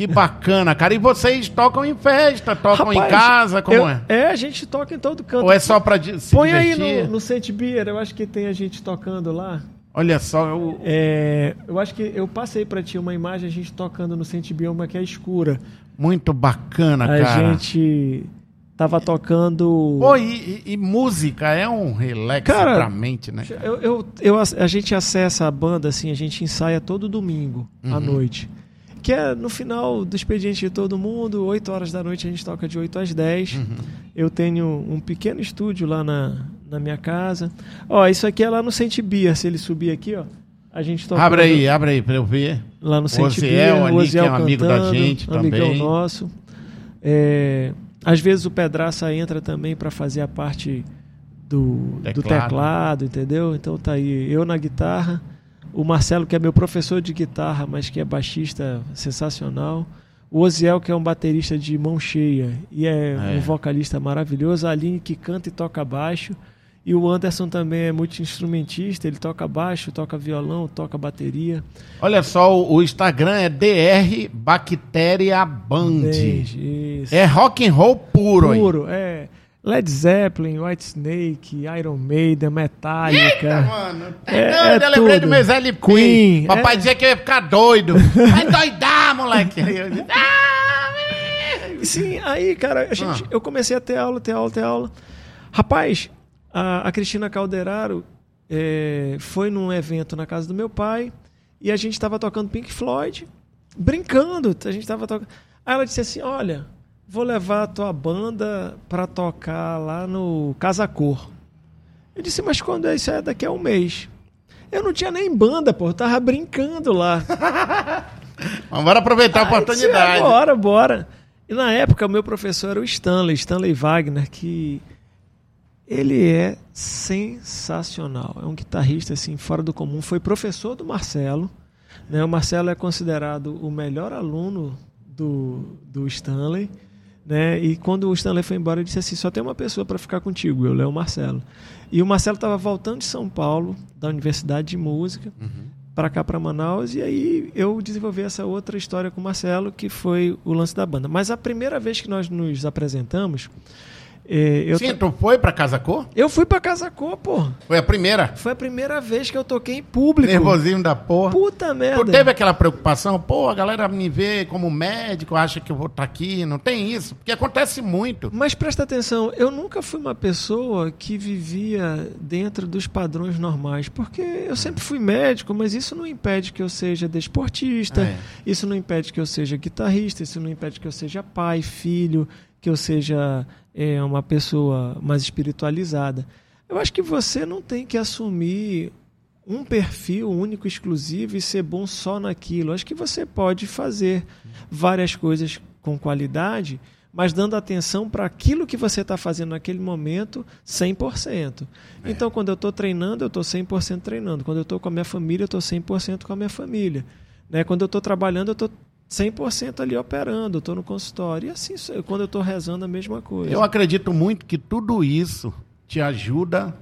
Que bacana, cara. E vocês tocam em festa, tocam Rapaz, em casa, como eu, é? É, a gente toca em todo canto. Ou é só pra se Põe divertir? aí no, no Saint Beer, eu acho que tem a gente tocando lá. Olha só, eu... É, eu acho que eu passei para ti uma imagem a gente tocando no Saint Beer, uma que é escura. Muito bacana, a cara. A gente tava tocando. Pô, e, e, e, música é um relax cara, pra mente, né? Eu, eu, eu, a gente acessa a banda assim, a gente ensaia todo domingo uhum. à noite que é no final do expediente de todo mundo, 8 horas da noite a gente toca de 8 às 10. Uhum. Eu tenho um pequeno estúdio lá na, na minha casa. Ó, isso aqui é lá no Saint Bia, se ele subir aqui, ó. A gente toca. Abre aí, abre aí pra eu ver. Lá no Saint Bia, o ali, que é um amigo da gente também. Amigão nosso. É, às vezes o Pedraça entra também para fazer a parte do teclado. do teclado, entendeu? Então tá aí eu na guitarra, o Marcelo que é meu professor de guitarra, mas que é baixista sensacional. O Oziel, que é um baterista de mão cheia e é, é. um vocalista maravilhoso. A Aline, que canta e toca baixo. E o Anderson também é multi-instrumentista, ele toca baixo, toca violão, toca bateria. Olha só, o Instagram é DR Bactéria Band. É rock and roll puro. Puro, aí. é. Led Zeppelin, White Snake, Iron Maiden, Metallica. Eita, mano. É, não, é eu lembrei tudo. do meus LP. Queen. Papai é... dizia que eu ia ficar doido. Vai doidar, moleque. Ah, Sim, aí, cara, a gente, ah. eu comecei a ter aula, ter aula, ter aula. Rapaz, a, a Cristina Calderaro é, foi num evento na casa do meu pai e a gente estava tocando Pink Floyd, brincando. A gente estava tocando. Aí ela disse assim: Olha, vou levar a tua banda para tocar lá no Casa Cor. Eu disse: Mas quando é isso? É daqui a um mês. Eu não tinha nem banda, pô, eu tava brincando lá. Mas bora aproveitar a oportunidade. Disse, bora, bora. E na época o meu professor era o Stanley, Stanley Wagner, que ele é sensacional. É um guitarrista assim fora do comum. Foi professor do Marcelo. Né? O Marcelo é considerado o melhor aluno do, do Stanley. Né? E quando o Stanley foi embora, ele disse assim: só tem uma pessoa para ficar contigo, eu, Léo Marcelo. E o Marcelo estava voltando de São Paulo, da Universidade de Música, uhum. para cá, para Manaus. E aí eu desenvolvi essa outra história com o Marcelo, que foi o lance da banda. Mas a primeira vez que nós nos apresentamos eu Sim, tu foi pra Casa Cor? Eu fui pra Casa Cor, pô. Foi a primeira? Foi a primeira vez que eu toquei em público. Nervosinho da porra. Puta merda. Tu teve aquela preocupação? Pô, a galera me vê como médico, acha que eu vou estar tá aqui. Não tem isso, porque acontece muito. Mas presta atenção, eu nunca fui uma pessoa que vivia dentro dos padrões normais, porque eu sempre fui médico, mas isso não impede que eu seja desportista, é. isso não impede que eu seja guitarrista, isso não impede que eu seja pai, filho, que eu seja é uma pessoa mais espiritualizada. Eu acho que você não tem que assumir um perfil único, exclusivo e ser bom só naquilo. Acho que você pode fazer várias coisas com qualidade, mas dando atenção para aquilo que você está fazendo naquele momento 100%. É. Então, quando eu estou treinando, eu estou 100% treinando. Quando eu estou com a minha família, eu estou 100% com a minha família. Né? Quando eu estou trabalhando, eu estou 100% ali operando, estou no consultório. E assim, quando eu estou rezando, a mesma coisa. Eu acredito muito que tudo isso te ajuda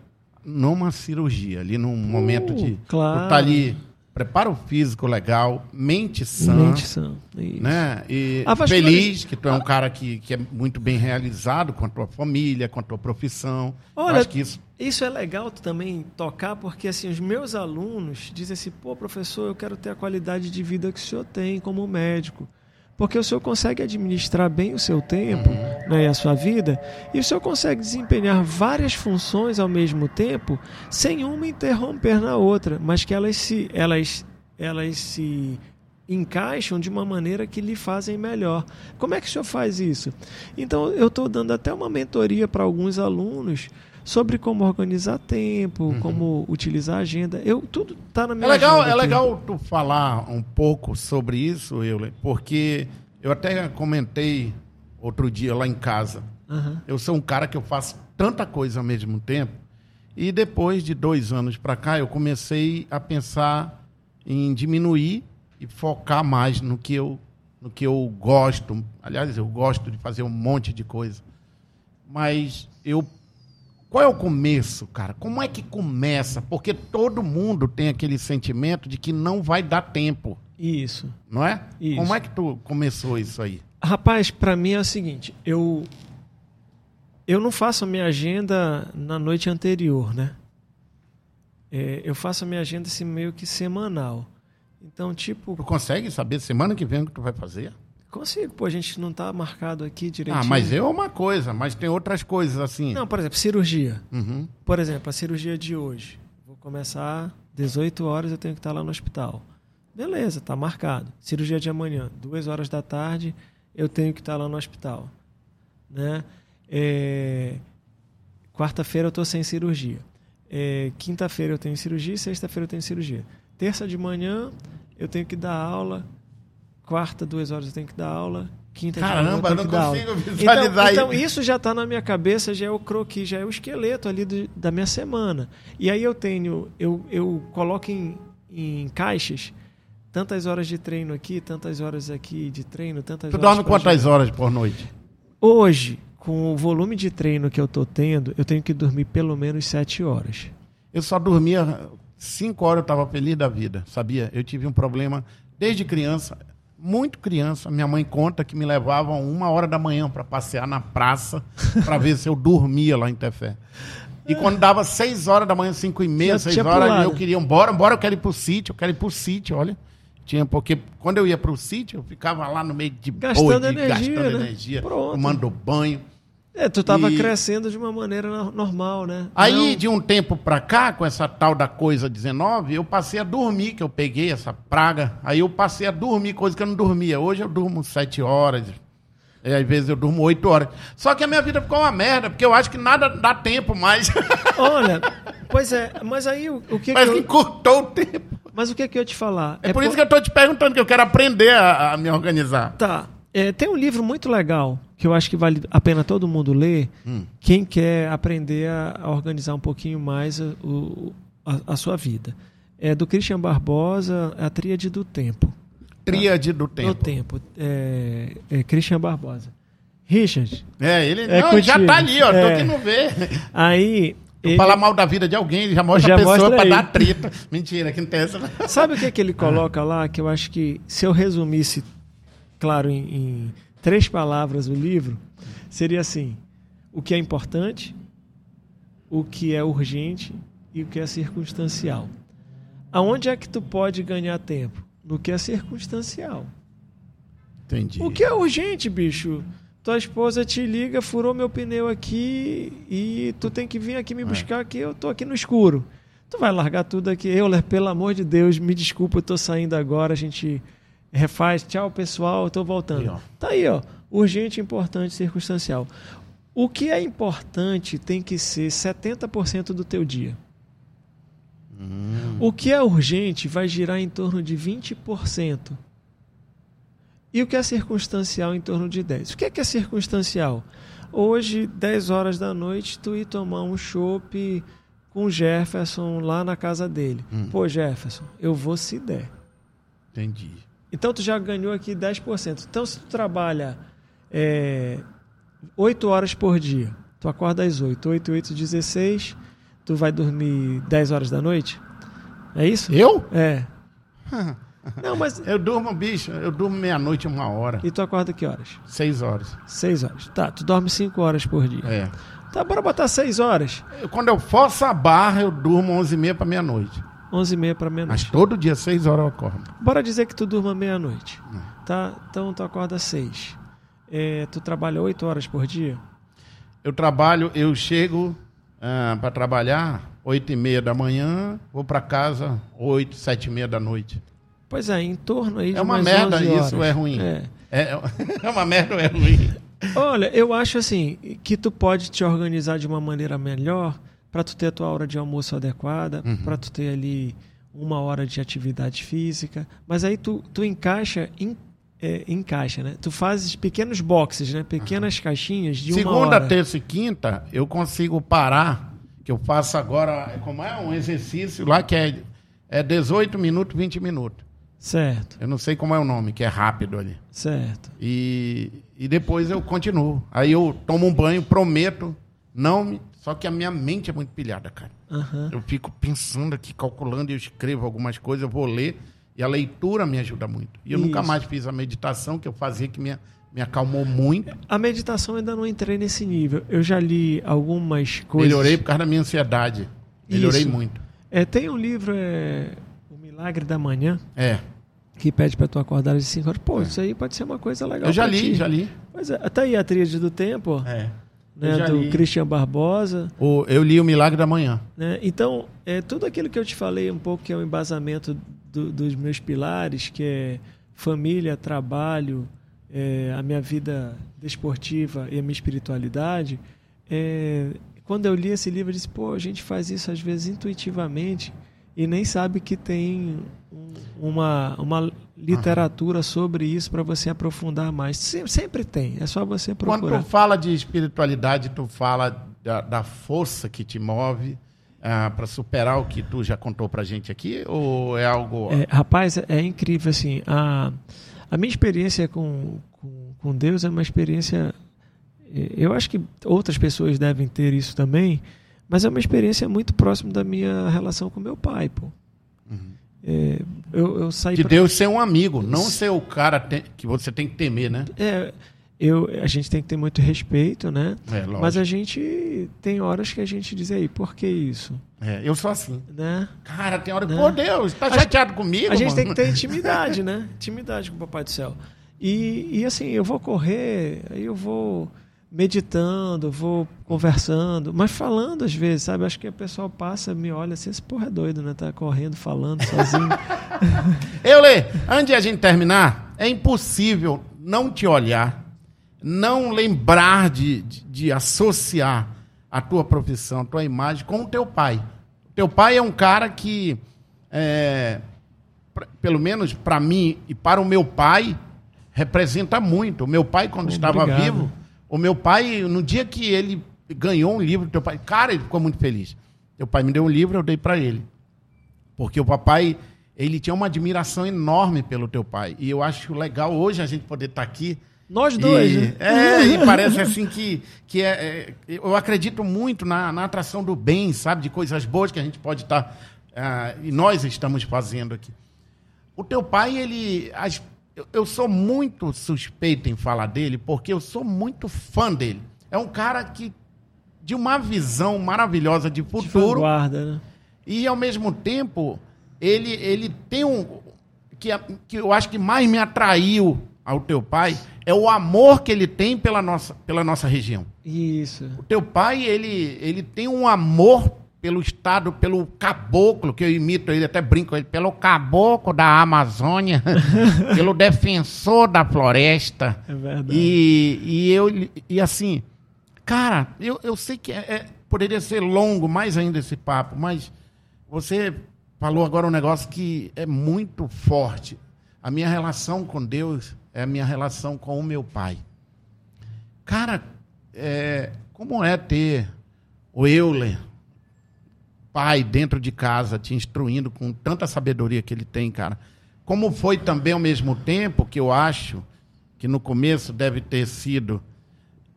numa cirurgia, ali num uh, momento de. Claro. Tu tá ali preparo físico legal, mente sã. Mente sã, isso. Né? E feliz que tu é um cara que, que é muito bem realizado com a tua família, com a tua profissão. Olha, acho que isso... isso é legal também tocar, porque assim, os meus alunos dizem assim, pô, professor, eu quero ter a qualidade de vida que o senhor tem como médico. Porque o senhor consegue administrar bem o seu tempo uhum. né, e a sua vida, e o senhor consegue desempenhar várias funções ao mesmo tempo, sem uma interromper na outra, mas que elas se, elas, elas se encaixam de uma maneira que lhe fazem melhor. Como é que o senhor faz isso? Então, eu estou dando até uma mentoria para alguns alunos sobre como organizar tempo, uhum. como utilizar a agenda. Eu tudo está na minha é legal, agenda. É legal tu falar um pouco sobre isso, Euler, porque eu até comentei outro dia lá em casa. Uhum. Eu sou um cara que eu faço tanta coisa ao mesmo tempo. E depois de dois anos para cá, eu comecei a pensar em diminuir e focar mais no que eu no que eu gosto. Aliás, eu gosto de fazer um monte de coisa. Mas eu qual é o começo, cara? Como é que começa? Porque todo mundo tem aquele sentimento de que não vai dar tempo. Isso. Não é? Isso. Como é que tu começou isso aí? Rapaz, para mim é o seguinte, eu eu não faço a minha agenda na noite anterior, né? É, eu faço a minha agenda assim meio que semanal. Então, tipo. Tu consegue saber semana que vem o que tu vai fazer? Consigo, pô, a gente não tá marcado aqui direitinho. Ah, mas é uma coisa, mas tem outras coisas assim. Não, por exemplo, cirurgia. Uhum. Por exemplo, a cirurgia de hoje. Vou começar 18 horas, eu tenho que estar lá no hospital. Beleza, tá marcado. Cirurgia de amanhã, 2 horas da tarde, eu tenho que estar lá no hospital. Né? É... Quarta-feira eu estou sem cirurgia. É... Quinta-feira eu tenho cirurgia e sexta-feira eu tenho cirurgia. Terça de manhã eu tenho que dar aula Quarta, duas horas eu tenho que dar aula. quinta Caramba, não consigo então, visualizar então, isso. isso já está na minha cabeça, já é o croquis, já é o esqueleto ali do- da minha semana. E aí eu tenho, eu, eu coloco em, em caixas tantas horas de treino aqui, tantas horas aqui de treino, tantas Tu horas dorme pra quantas jogar. horas por noite? Hoje, com o volume de treino que eu tô tendo, eu tenho que dormir pelo menos sete horas. Eu só dormia cinco horas, eu estava feliz da vida, sabia? Eu tive um problema desde criança, muito criança. Minha mãe conta que me levavam uma hora da manhã para passear na praça para ver se eu dormia lá em Tefé. E quando dava seis horas da manhã, cinco e meia, Já seis horas, pulado. eu queria, bora, bora, eu quero ir pro sítio, eu quero ir pro sítio, olha. Tinha, porque quando eu ia pro sítio, eu ficava lá no meio de Gastando boi, de- energia, gastando né? energia, Pronto. tomando banho. É, tu tava E- crescendo de uma maneira no- normal, né? Aí, Não- de um tempo pra cá, com essa tal da coisa 19, eu passei a dormir, que eu peguei essa praga. Aí eu passei a dormir, coisa que eu não dormia. Hoje eu durmo sete horas. E às vezes eu durmo oito horas. Só que a minha vida ficou uma merda, porque eu acho que nada dá tempo mais. Olha, pois é, mas aí o, o que, Parece que eu, encurtou o tempo. mas o que que eu ia te falar? É, por isso que eu tô te perguntando, que eu quero aprender a, a me organizar. Tá. É, tem um livro muito legal que eu acho que vale a pena todo mundo ler. Hum. Quem quer aprender a, a organizar um pouquinho mais a, o- a- a sua vida. É do Christian Barbosa, A Tríade do Tempo. Tríade do Do tempo. Tempo. É, é Christian Barbosa. Richard, É, ele É não, ele já tá ali, ó. Tô É. que não vê. aí. Ele- falar mal da vida de alguém, ele já mostra Já a pessoa aí. dar treta. Mentira, que não tem essa. Sabe o que, que ele Ah. coloca lá? Que eu acho que se eu resumisse, claro, em, em três palavras o livro, seria assim: o que é importante, o que é urgente e o que é circunstancial. Aonde é que tu pode ganhar tempo? No que é circunstancial. Entendi. O que é urgente, bicho? Tua esposa te liga, furou meu pneu aqui e tu tem que vir aqui me buscar que eu tô aqui no escuro. Tu vai largar tudo aqui. Euler, pelo amor de Deus, me desculpa, eu tô saindo agora, a gente refaz. Tchau, pessoal, eu tô voltando. Ó. Tá aí, ó. Urgente, importante, circunstancial. O que é importante tem que ser 70% do teu dia. O que é urgente vai girar em torno de 20%. E o que é circunstancial em torno de 10. O que é que é circunstancial? Hoje, 10 horas da noite, tu ir tomar um chopp com o Jefferson lá na casa dele. Pô, Jefferson, eu vou se der. Entendi. Então tu já ganhou aqui 10%. Então se tu trabalha é, 8 horas por dia, tu acorda às 8, 8, 8, 16, tu vai dormir 10 horas da noite? É isso? Eu? É. Não, mas. Eu durmo, bicho, eu durmo meia-noite, uma hora. E tu acorda que horas? Seis horas. 6 horas. Tá, tu dorme 5 horas por dia. É. Tá, bora botar 6 horas. Quando eu forço a barra, eu durmo onze e meia pra meia-noite. 11 e meia pra Mas meia-noite. todo dia, seis horas, eu acordo. Bora dizer que tu durma meia-noite. Tá? Então tu acorda 6. É, tu trabalha 8 horas por dia? Eu trabalho, eu chego ah, para trabalhar oito e meia da manhã, vou para casa oito, sete e meia da noite. Pois é, em torno aí de É uma merda 11 isso, é ruim. É. É, é uma merda ou é ruim? Olha, eu acho assim que tu pode te organizar de uma maneira melhor para tu ter a tua hora de almoço adequada, Uhum. para tu ter ali uma hora de atividade física, mas aí tu, tu encaixa em, é, encaixa, né? Tu fazes pequenos boxes, né? Pequenas caixinhas de uma Segunda, hora. terça e quinta, eu consigo parar, que eu faço agora, como é um exercício lá que é, é 18 minutos, 20 minutos. Certo, Eu não sei como é o nome, que é rápido ali. certo. E, e depois eu continuo. Aí eu tomo um banho, prometo, não me. Só que a minha mente é muito pilhada, cara. Aham. Eu fico pensando aqui, calculando, e eu escrevo algumas coisas, eu vou ler, e a leitura me ajuda muito. E eu nunca Isso. mais fiz a meditação, que eu fazia, que me, me acalmou muito. A meditação ainda não entrei nesse nível. Eu já li algumas coisas. Melhorei por causa da minha ansiedade. Melhorei Isso. muito. É, tem um livro, é, O Milagre da Manhã, É. que pede para tu acordar às 5 horas. Pô, isso aí pode ser uma coisa legal. Eu já li, ti. já li. Pois é, tá aí a tríade do tempo, É. né, do li. Christian Barbosa. O, eu li o Milagre da Manhã. Né? Então, é, tudo aquilo que eu te falei um pouco que é o embasamento do- dos meus pilares, que é família, trabalho, é, a minha vida desportiva e a minha espiritualidade, é, quando eu li esse livro, eu disse, pô, a gente faz isso às vezes intuitivamente e nem sabe que tem um- uma, uma literatura sobre isso para você aprofundar mais. Sempre, sempre, tem, é só você procurar. Quando tu fala de espiritualidade, tu fala da, da força que te move ah, para superar o que tu já contou para gente aqui? Ou é algo. É, rapaz, é, incrível assim. A, a minha experiência com, com, com Deus é uma experiência. É, eu acho que outras pessoas devem ter isso também, mas é uma experiência muito próxima da minha relação com meu pai, pô. Uhum. É, eu, eu saí de pra... Deus ser um amigo, não ser o cara que você tem que temer, né? É, eu, a gente tem que ter muito respeito, né? É, Mas a gente tem horas que a gente diz aí, por que isso? É, eu sou assim. Né? Cara, tem hora que, né? pô, Deus, tá chateado comigo? A gente tem que ter intimidade, né? Intimidade com o Papai do Céu. E, e assim, eu vou correr, aí eu vou meditando, vou conversando, mas falando às vezes, sabe? Acho que o pessoal passa, me olha assim, esse porra é doido, né? Tá correndo, falando sozinho. eu, Lê, antes de a gente terminar, é impossível não te olhar, não lembrar de, de, de associar a tua profissão, a tua imagem com o teu pai. O teu pai é um cara que, é, pelo menos para mim e para o meu pai, representa muito. O meu pai, quando Obrigado. estava vivo o meu pai, no dia que ele ganhou um livro, teu pai, cara, ele ficou muito feliz. Teu pai me deu um livro, eu dei para ele. Porque o papai, ele tinha uma admiração enorme pelo teu pai. E eu acho legal hoje a gente poder estar tá aqui. Nós dois, e, né? É, e parece assim que, que é, é, eu acredito muito na, na atração do bem, sabe? De coisas boas que a gente pode estar. Tá, uh, e nós estamos fazendo aqui. O teu pai, ele. As, eu, sou muito suspeito em falar dele, porque eu sou muito fã dele. É um cara que de uma visão maravilhosa de futuro. Guarda, né? E ao mesmo tempo, ele, ele tem um. Que, que eu acho que mais me atraiu ao teu pai é o amor que ele tem pela nossa, pela nossa região. Isso. O teu pai, ele, ele tem um amor pelo Estado, pelo caboclo, que eu imito ele, até brinco ele, pelo caboclo da Amazônia, pelo defensor da floresta. É verdade. E, e eu, e assim, cara, eu, eu sei que é, é, poderia ser longo mais ainda esse papo, mas você falou agora um negócio que é muito forte. A minha relação com Deus é a minha relação com o meu pai. Cara, é, como é ter o Euler, pai dentro de casa te instruindo com tanta sabedoria que ele tem, cara. Como foi também ao mesmo tempo que eu acho que no começo deve ter sido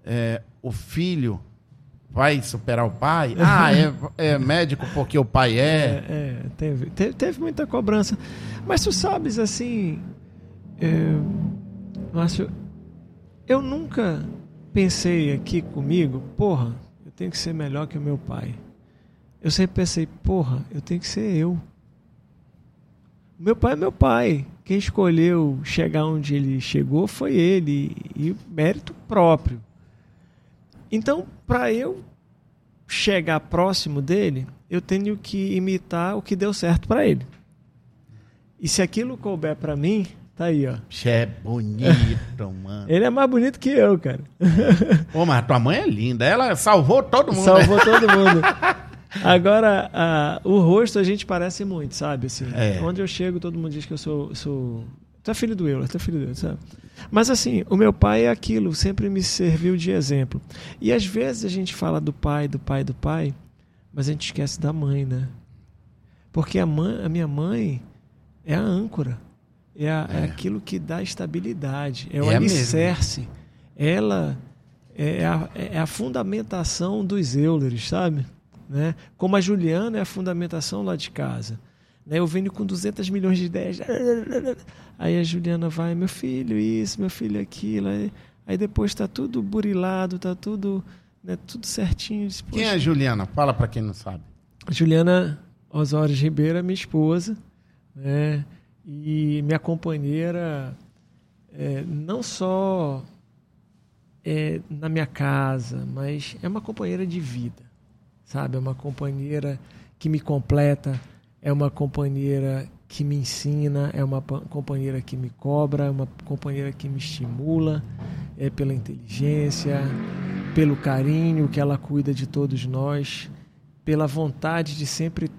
é, o filho vai superar o pai? Ah, é, é, médico porque o pai é. É, é teve, teve, teve, muita cobrança. Mas tu sabes, assim, é, Márcio, eu nunca pensei aqui comigo, porra, eu tenho que ser melhor que o meu pai eu sempre pensei, porra, eu tenho que ser eu. Meu pai é meu pai. Quem escolheu chegar onde ele chegou foi ele, e mérito próprio. Então, para eu chegar próximo dele, eu tenho que imitar o que deu certo para ele. E se aquilo couber para mim, tá aí, ó. Você é bonito, mano. Ele é mais bonito que eu, cara. Pô, mas tua mãe é linda. Ela salvou todo mundo. Salvou né? todo mundo. Agora, a, o rosto a gente parece muito, sabe? Assim, é. Onde eu chego, todo mundo diz que eu sou. sou... Tu é filho do Euler, tu é filho do Euler, sabe? Mas assim, o meu pai é aquilo, sempre me serviu de exemplo. E às vezes a gente fala do pai, do pai, do pai, mas a gente esquece da mãe, né? Porque a, mãe, a minha mãe é a âncora. É, a, é. é aquilo que dá estabilidade. É o é alicerce. Ela é a, é a fundamentação dos Eulers, sabe? Né? Como a Juliana é a fundamentação lá de casa. Né? Eu venho com 200 milhões de ideias. Aí a Juliana vai, meu filho, isso, meu filho, aquilo. Aí, aí depois está tudo burilado, está tudo, né, tudo certinho. Quem é a Juliana? Fala para quem não sabe. Juliana Osório Ribeiro é minha esposa. Né? E minha companheira, é, não só é, na minha casa, mas é uma companheira de vida sabe? É uma companheira que me completa, é uma companheira que me ensina, é uma companheira que me cobra, é uma companheira que me estimula, é pela inteligência, pelo carinho que ela cuida de todos nós, pela vontade de sempre estar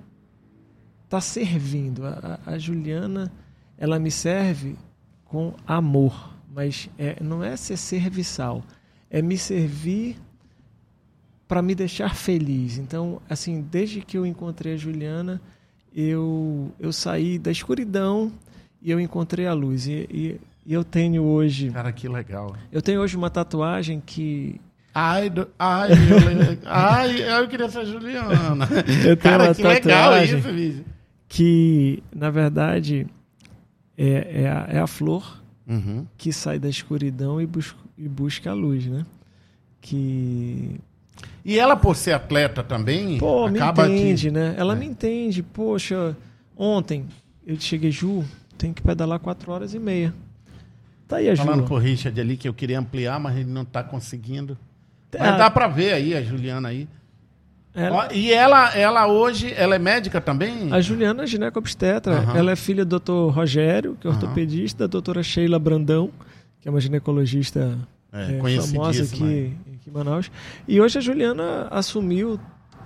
tá servindo. A, a, Juliana ela me serve com amor, mas é, não é ser serviçal, é me servir para me deixar feliz. Então, assim, desde que eu encontrei a Juliana, eu, eu saí da escuridão e eu encontrei a luz. E, e, e eu tenho hoje. Cara, que legal. Eu tenho hoje uma tatuagem que. Ai, do, ai, eu, ai, eu queria ser Juliana. Eu tenho Cara, uma que legal isso, bicho. que, na verdade, é, é, a, é a flor Uhum. que sai da escuridão e busca, e busca a luz, né? Que E ela, por ser atleta também, Pô, me acaba entende, que... né? Ela É. me entende. Poxa, ontem eu cheguei, Ju, tem que pedalar 4 horas e meia. Tá aí a Ju. Falando com o Richard ali que eu queria ampliar, mas ele não está conseguindo. Mas Ah, dá para ver aí a Juliana aí. ela- Ó, e ela, ela hoje, ela é médica também? a Juliana é ginecobstetra. Aham. Ela é filha do Dr. Rogério, que é ortopedista, da doutora Sheila Brandão, que é uma ginecologista É, é, famosa aqui, aqui em Manaus. E hoje a Juliana assumiu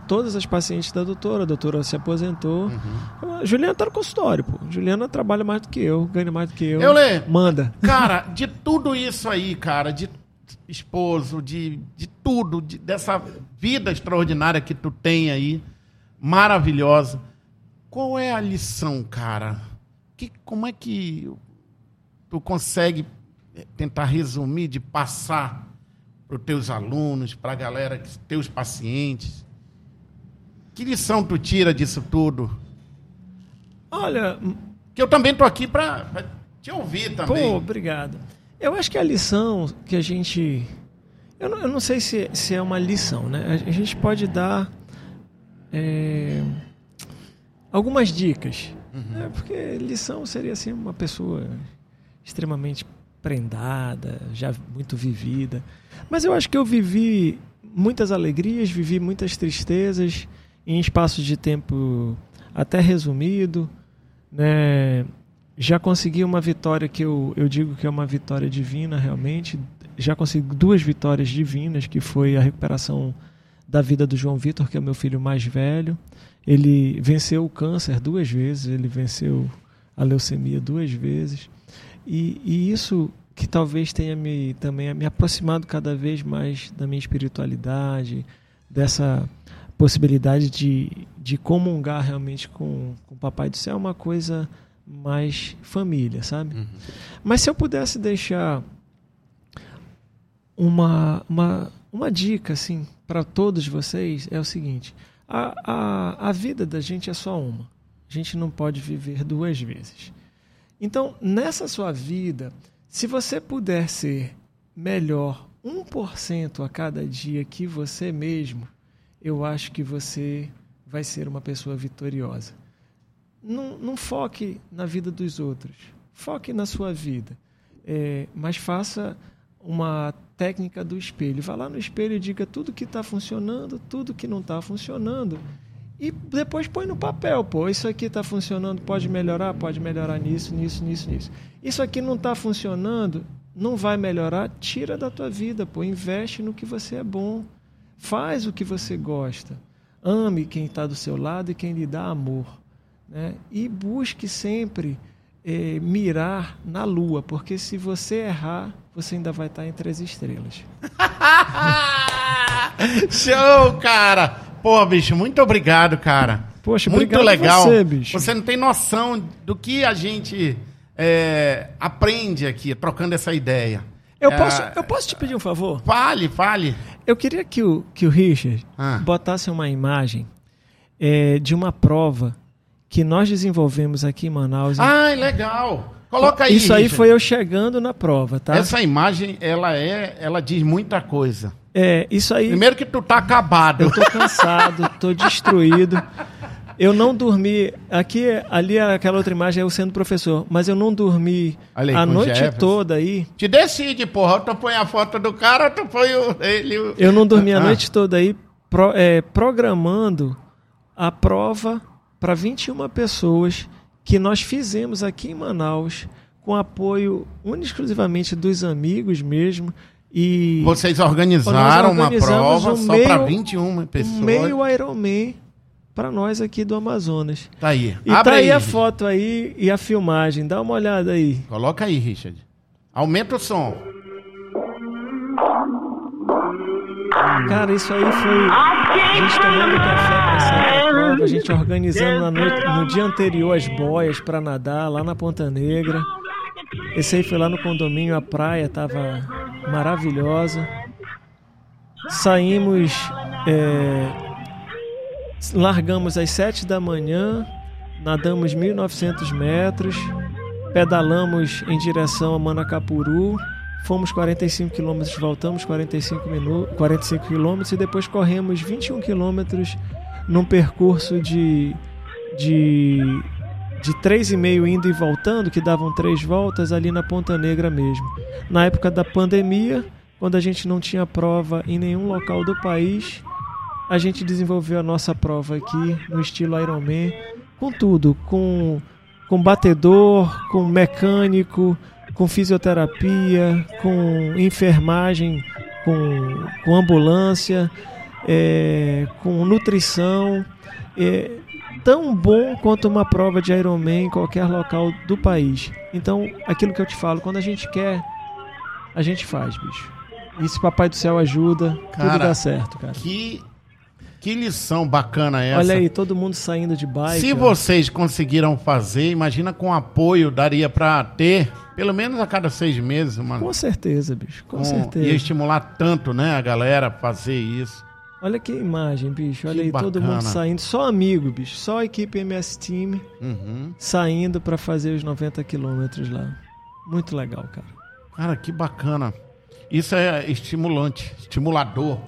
todas as pacientes da doutora. A doutora se aposentou. Uhum. A Juliana tá no consultório, pô. A Juliana trabalha mais do que eu, ganha mais do que eu. Eu lê. Manda. Cara, de tudo isso aí, cara, de esposo, de, de tudo, de- dessa vida extraordinária que tu tem aí, maravilhosa. Qual é a lição, cara? Que, como é que tu consegue eh, tentar resumir, de passar para os teus alunos, para a galera, teus pacientes? Que lição tu tira disso tudo? Olha, Que eu também tô aqui para te ouvir também. pô, obrigado. Eu acho que a lição que a gente. Eu não, eu não sei se, se é uma lição, né? A, gente pode dar é, algumas dicas. né? Porque lição seria assim uma pessoa extremamente prendada, já muito vivida. Mas eu acho que eu vivi muitas alegrias, vivi muitas tristezas em espaços de tempo até resumido, né? Já consegui uma vitória que eu, eu digo que é uma vitória divina realmente. Já consegui duas vitórias divinas, que foi a recuperação da vida do João Vitor, que é o meu filho mais velho. Ele venceu o câncer duas vezes, ele venceu a leucemia duas vezes. E, e isso que talvez tenha me também me aproximado cada vez mais da minha espiritualidade, dessa possibilidade de, de comungar realmente com, com o Papai do Céu, é uma coisa mais família, sabe? Mas se eu pudesse deixar uma, uma, uma dica assim para todos vocês é o seguinte: a, a, a vida da gente é só uma. A gente não pode viver duas vezes. Então, nessa sua vida, se você puder ser melhor 1% a cada dia que você mesmo, eu acho que você vai ser uma pessoa vitoriosa. Não, não foque na vida dos outros, foque na sua vida. É, mas faça uma técnica do espelho. Vá lá no espelho e diga tudo que está funcionando, tudo que não está funcionando. E depois põe no papel, pô, isso aqui está funcionando, pode melhorar, pode melhorar nisso, nisso, nisso, nisso. Isso aqui não está funcionando, não vai melhorar, tira da tua vida, pô, investe no que você é bom. Faz o que você gosta. Ame quem está do seu lado e quem lhe dá amor. Né? E busque sempre eh, mirar na lua, porque se você errar, você ainda vai estar entre as estrelas. Show, cara! Pô, bicho, muito obrigado, cara. Poxa, muito obrigado legal. você, bicho. Você não tem noção do que a gente é, aprende aqui, trocando essa ideia. Eu, É, posso, eu posso te pedir um favor? Fale, fale. Eu queria que o, que o Richard Ah. botasse uma imagem eh, de uma prova que nós desenvolvemos aqui em Manaus. Ai, legal. Coloca aí. Isso aí Richard. foi eu chegando na prova, tá? Essa imagem, ela é, ela diz muita coisa. É, isso aí. Primeiro que tu tá acabado. Eu tô cansado, tô destruído. Eu não dormi. Aqui, ali, aquela outra imagem é eu sendo professor, mas eu não dormi aí, a noite Jefferson. toda aí. Te decide, porra. Tu põe a foto do cara, tu põe o, ele. o- Eu não dormi a Ah. noite toda aí pro- é, programando a prova para 21 pessoas que nós fizemos aqui em Manaus com apoio único e exclusivamente dos amigos mesmo e Vocês organizaram uma prova um só para 21 pessoas. um meio Ironman para nós aqui do Amazonas. Tá aí. E tá aí, a foto aí e a filmagem. Dá uma olhada aí. Coloca aí, Richard. Aumenta o som. Cara, isso aí foi a gente tomando café pra sair prova, a gente organizando na noite, no dia anterior as boias para nadar lá na Ponta Negra. Esse aí foi lá no condomínio, a praia tava maravilhosa. Saímos, é, largamos às 7 da manhã, nadamos 1.900 metros, pedalamos em direção a Manacapuru Fomos 45 quilômetros, voltamos 45 minutos, 45 quilômetros e depois corremos 21 quilômetros num percurso de de de 3,5 indo e voltando, que davam três voltas ali na Ponta Negra mesmo. Na época da pandemia, quando a gente não tinha prova em nenhum local do país, a gente desenvolveu a nossa prova aqui no estilo Ironman, com tudo, com com batedor, com mecânico, com fisioterapia, com enfermagem, com, com ambulância, é, com nutrição. É, tão bom quanto uma prova de Ironman em qualquer local do país. Então, aquilo que eu te falo, quando a gente quer, a gente faz, bicho. E se Papai do Céu ajuda, cara, tudo dá certo, cara. Que que lição bacana essa. Olha aí, todo mundo saindo de bike. Se vocês conseguiram fazer, imagina com apoio daria para ter pelo menos a cada seis meses, mano. Com certeza, bicho. Com, com certeza. Ia estimular tanto, né, a galera a fazer isso. Olha que imagem, bicho. Olha que aí, bacana. todo mundo saindo. Só amigo, bicho. Só a equipe MS Team uhum. saindo para fazer os 90 quilômetros lá. Muito legal, cara. Cara, que bacana. Isso é estimulante, estimulador.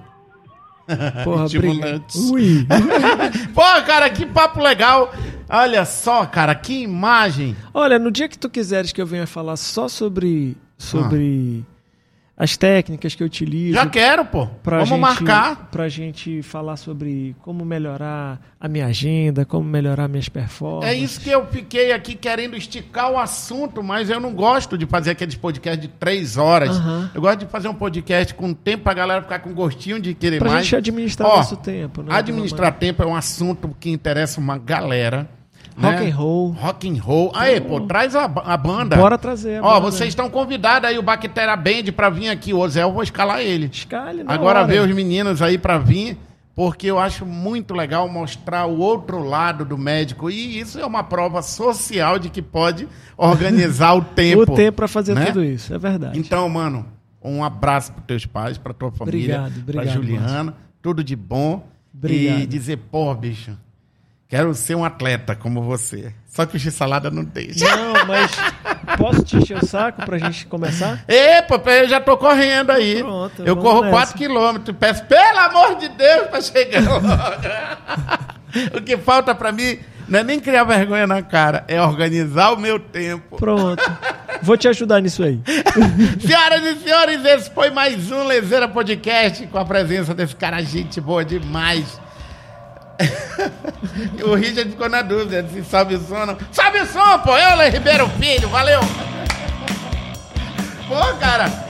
Porra, estimulante. Ui. Pô, cara, que papo legal. Olha só, cara, que imagem. Olha, no dia que tu quiseres que eu venha falar só sobre sobre ah as técnicas que eu utilizo. Já quero, pô. Vamos gente, marcar. Pra gente falar sobre como melhorar a minha agenda, como melhorar minhas performances. É isso que eu fiquei aqui querendo esticar o assunto, mas eu não gosto de fazer aqueles podcasts de três horas. Uhum. Eu gosto de fazer um podcast com tempo pra galera ficar com gostinho de querer pra mais. Pra gente administrar Ó, nosso tempo, né? Administrar tempo é um assunto que interessa uma galera. Rock né? and roll. Rock and roll. Aí, pô, traz a, a banda. Bora trazer. Ó, banda. vocês estão convidados aí, o Bactéria Band, pra vir aqui. O Zé, eu vou escalar ele. Escale, Agora hora. ver os meninos aí pra vir, porque eu acho muito legal mostrar o outro lado do médico. E isso é uma prova social de que pode organizar o tempo. o tempo pra fazer né? tudo isso, é verdade. Então, mano, um abraço pros teus pais, pra tua família, obrigado, obrigado, pra Juliana. Márcio. Tudo de bom. Obrigado. E dizer, pô, bicho Quero ser um atleta como você. Só que o x-salada não deixa. Não, mas posso te encher o saco pra gente começar? Epa, eu já tô correndo aí. Pronto, eu corro nessa. 4 quilômetros. Peço, pelo amor de Deus, pra chegar logo. o que falta pra mim não é nem criar vergonha na cara, é organizar o meu tempo. Pronto. Vou te ajudar nisso aí. Senhoras e senhores, esse foi mais um Lezeira Podcast com a presença desse cara, gente boa demais. o Richard ficou na dúvida se sobe o som não. Sobe o som, pô! Eu, Ribeiro Filho, valeu! Pô, cara,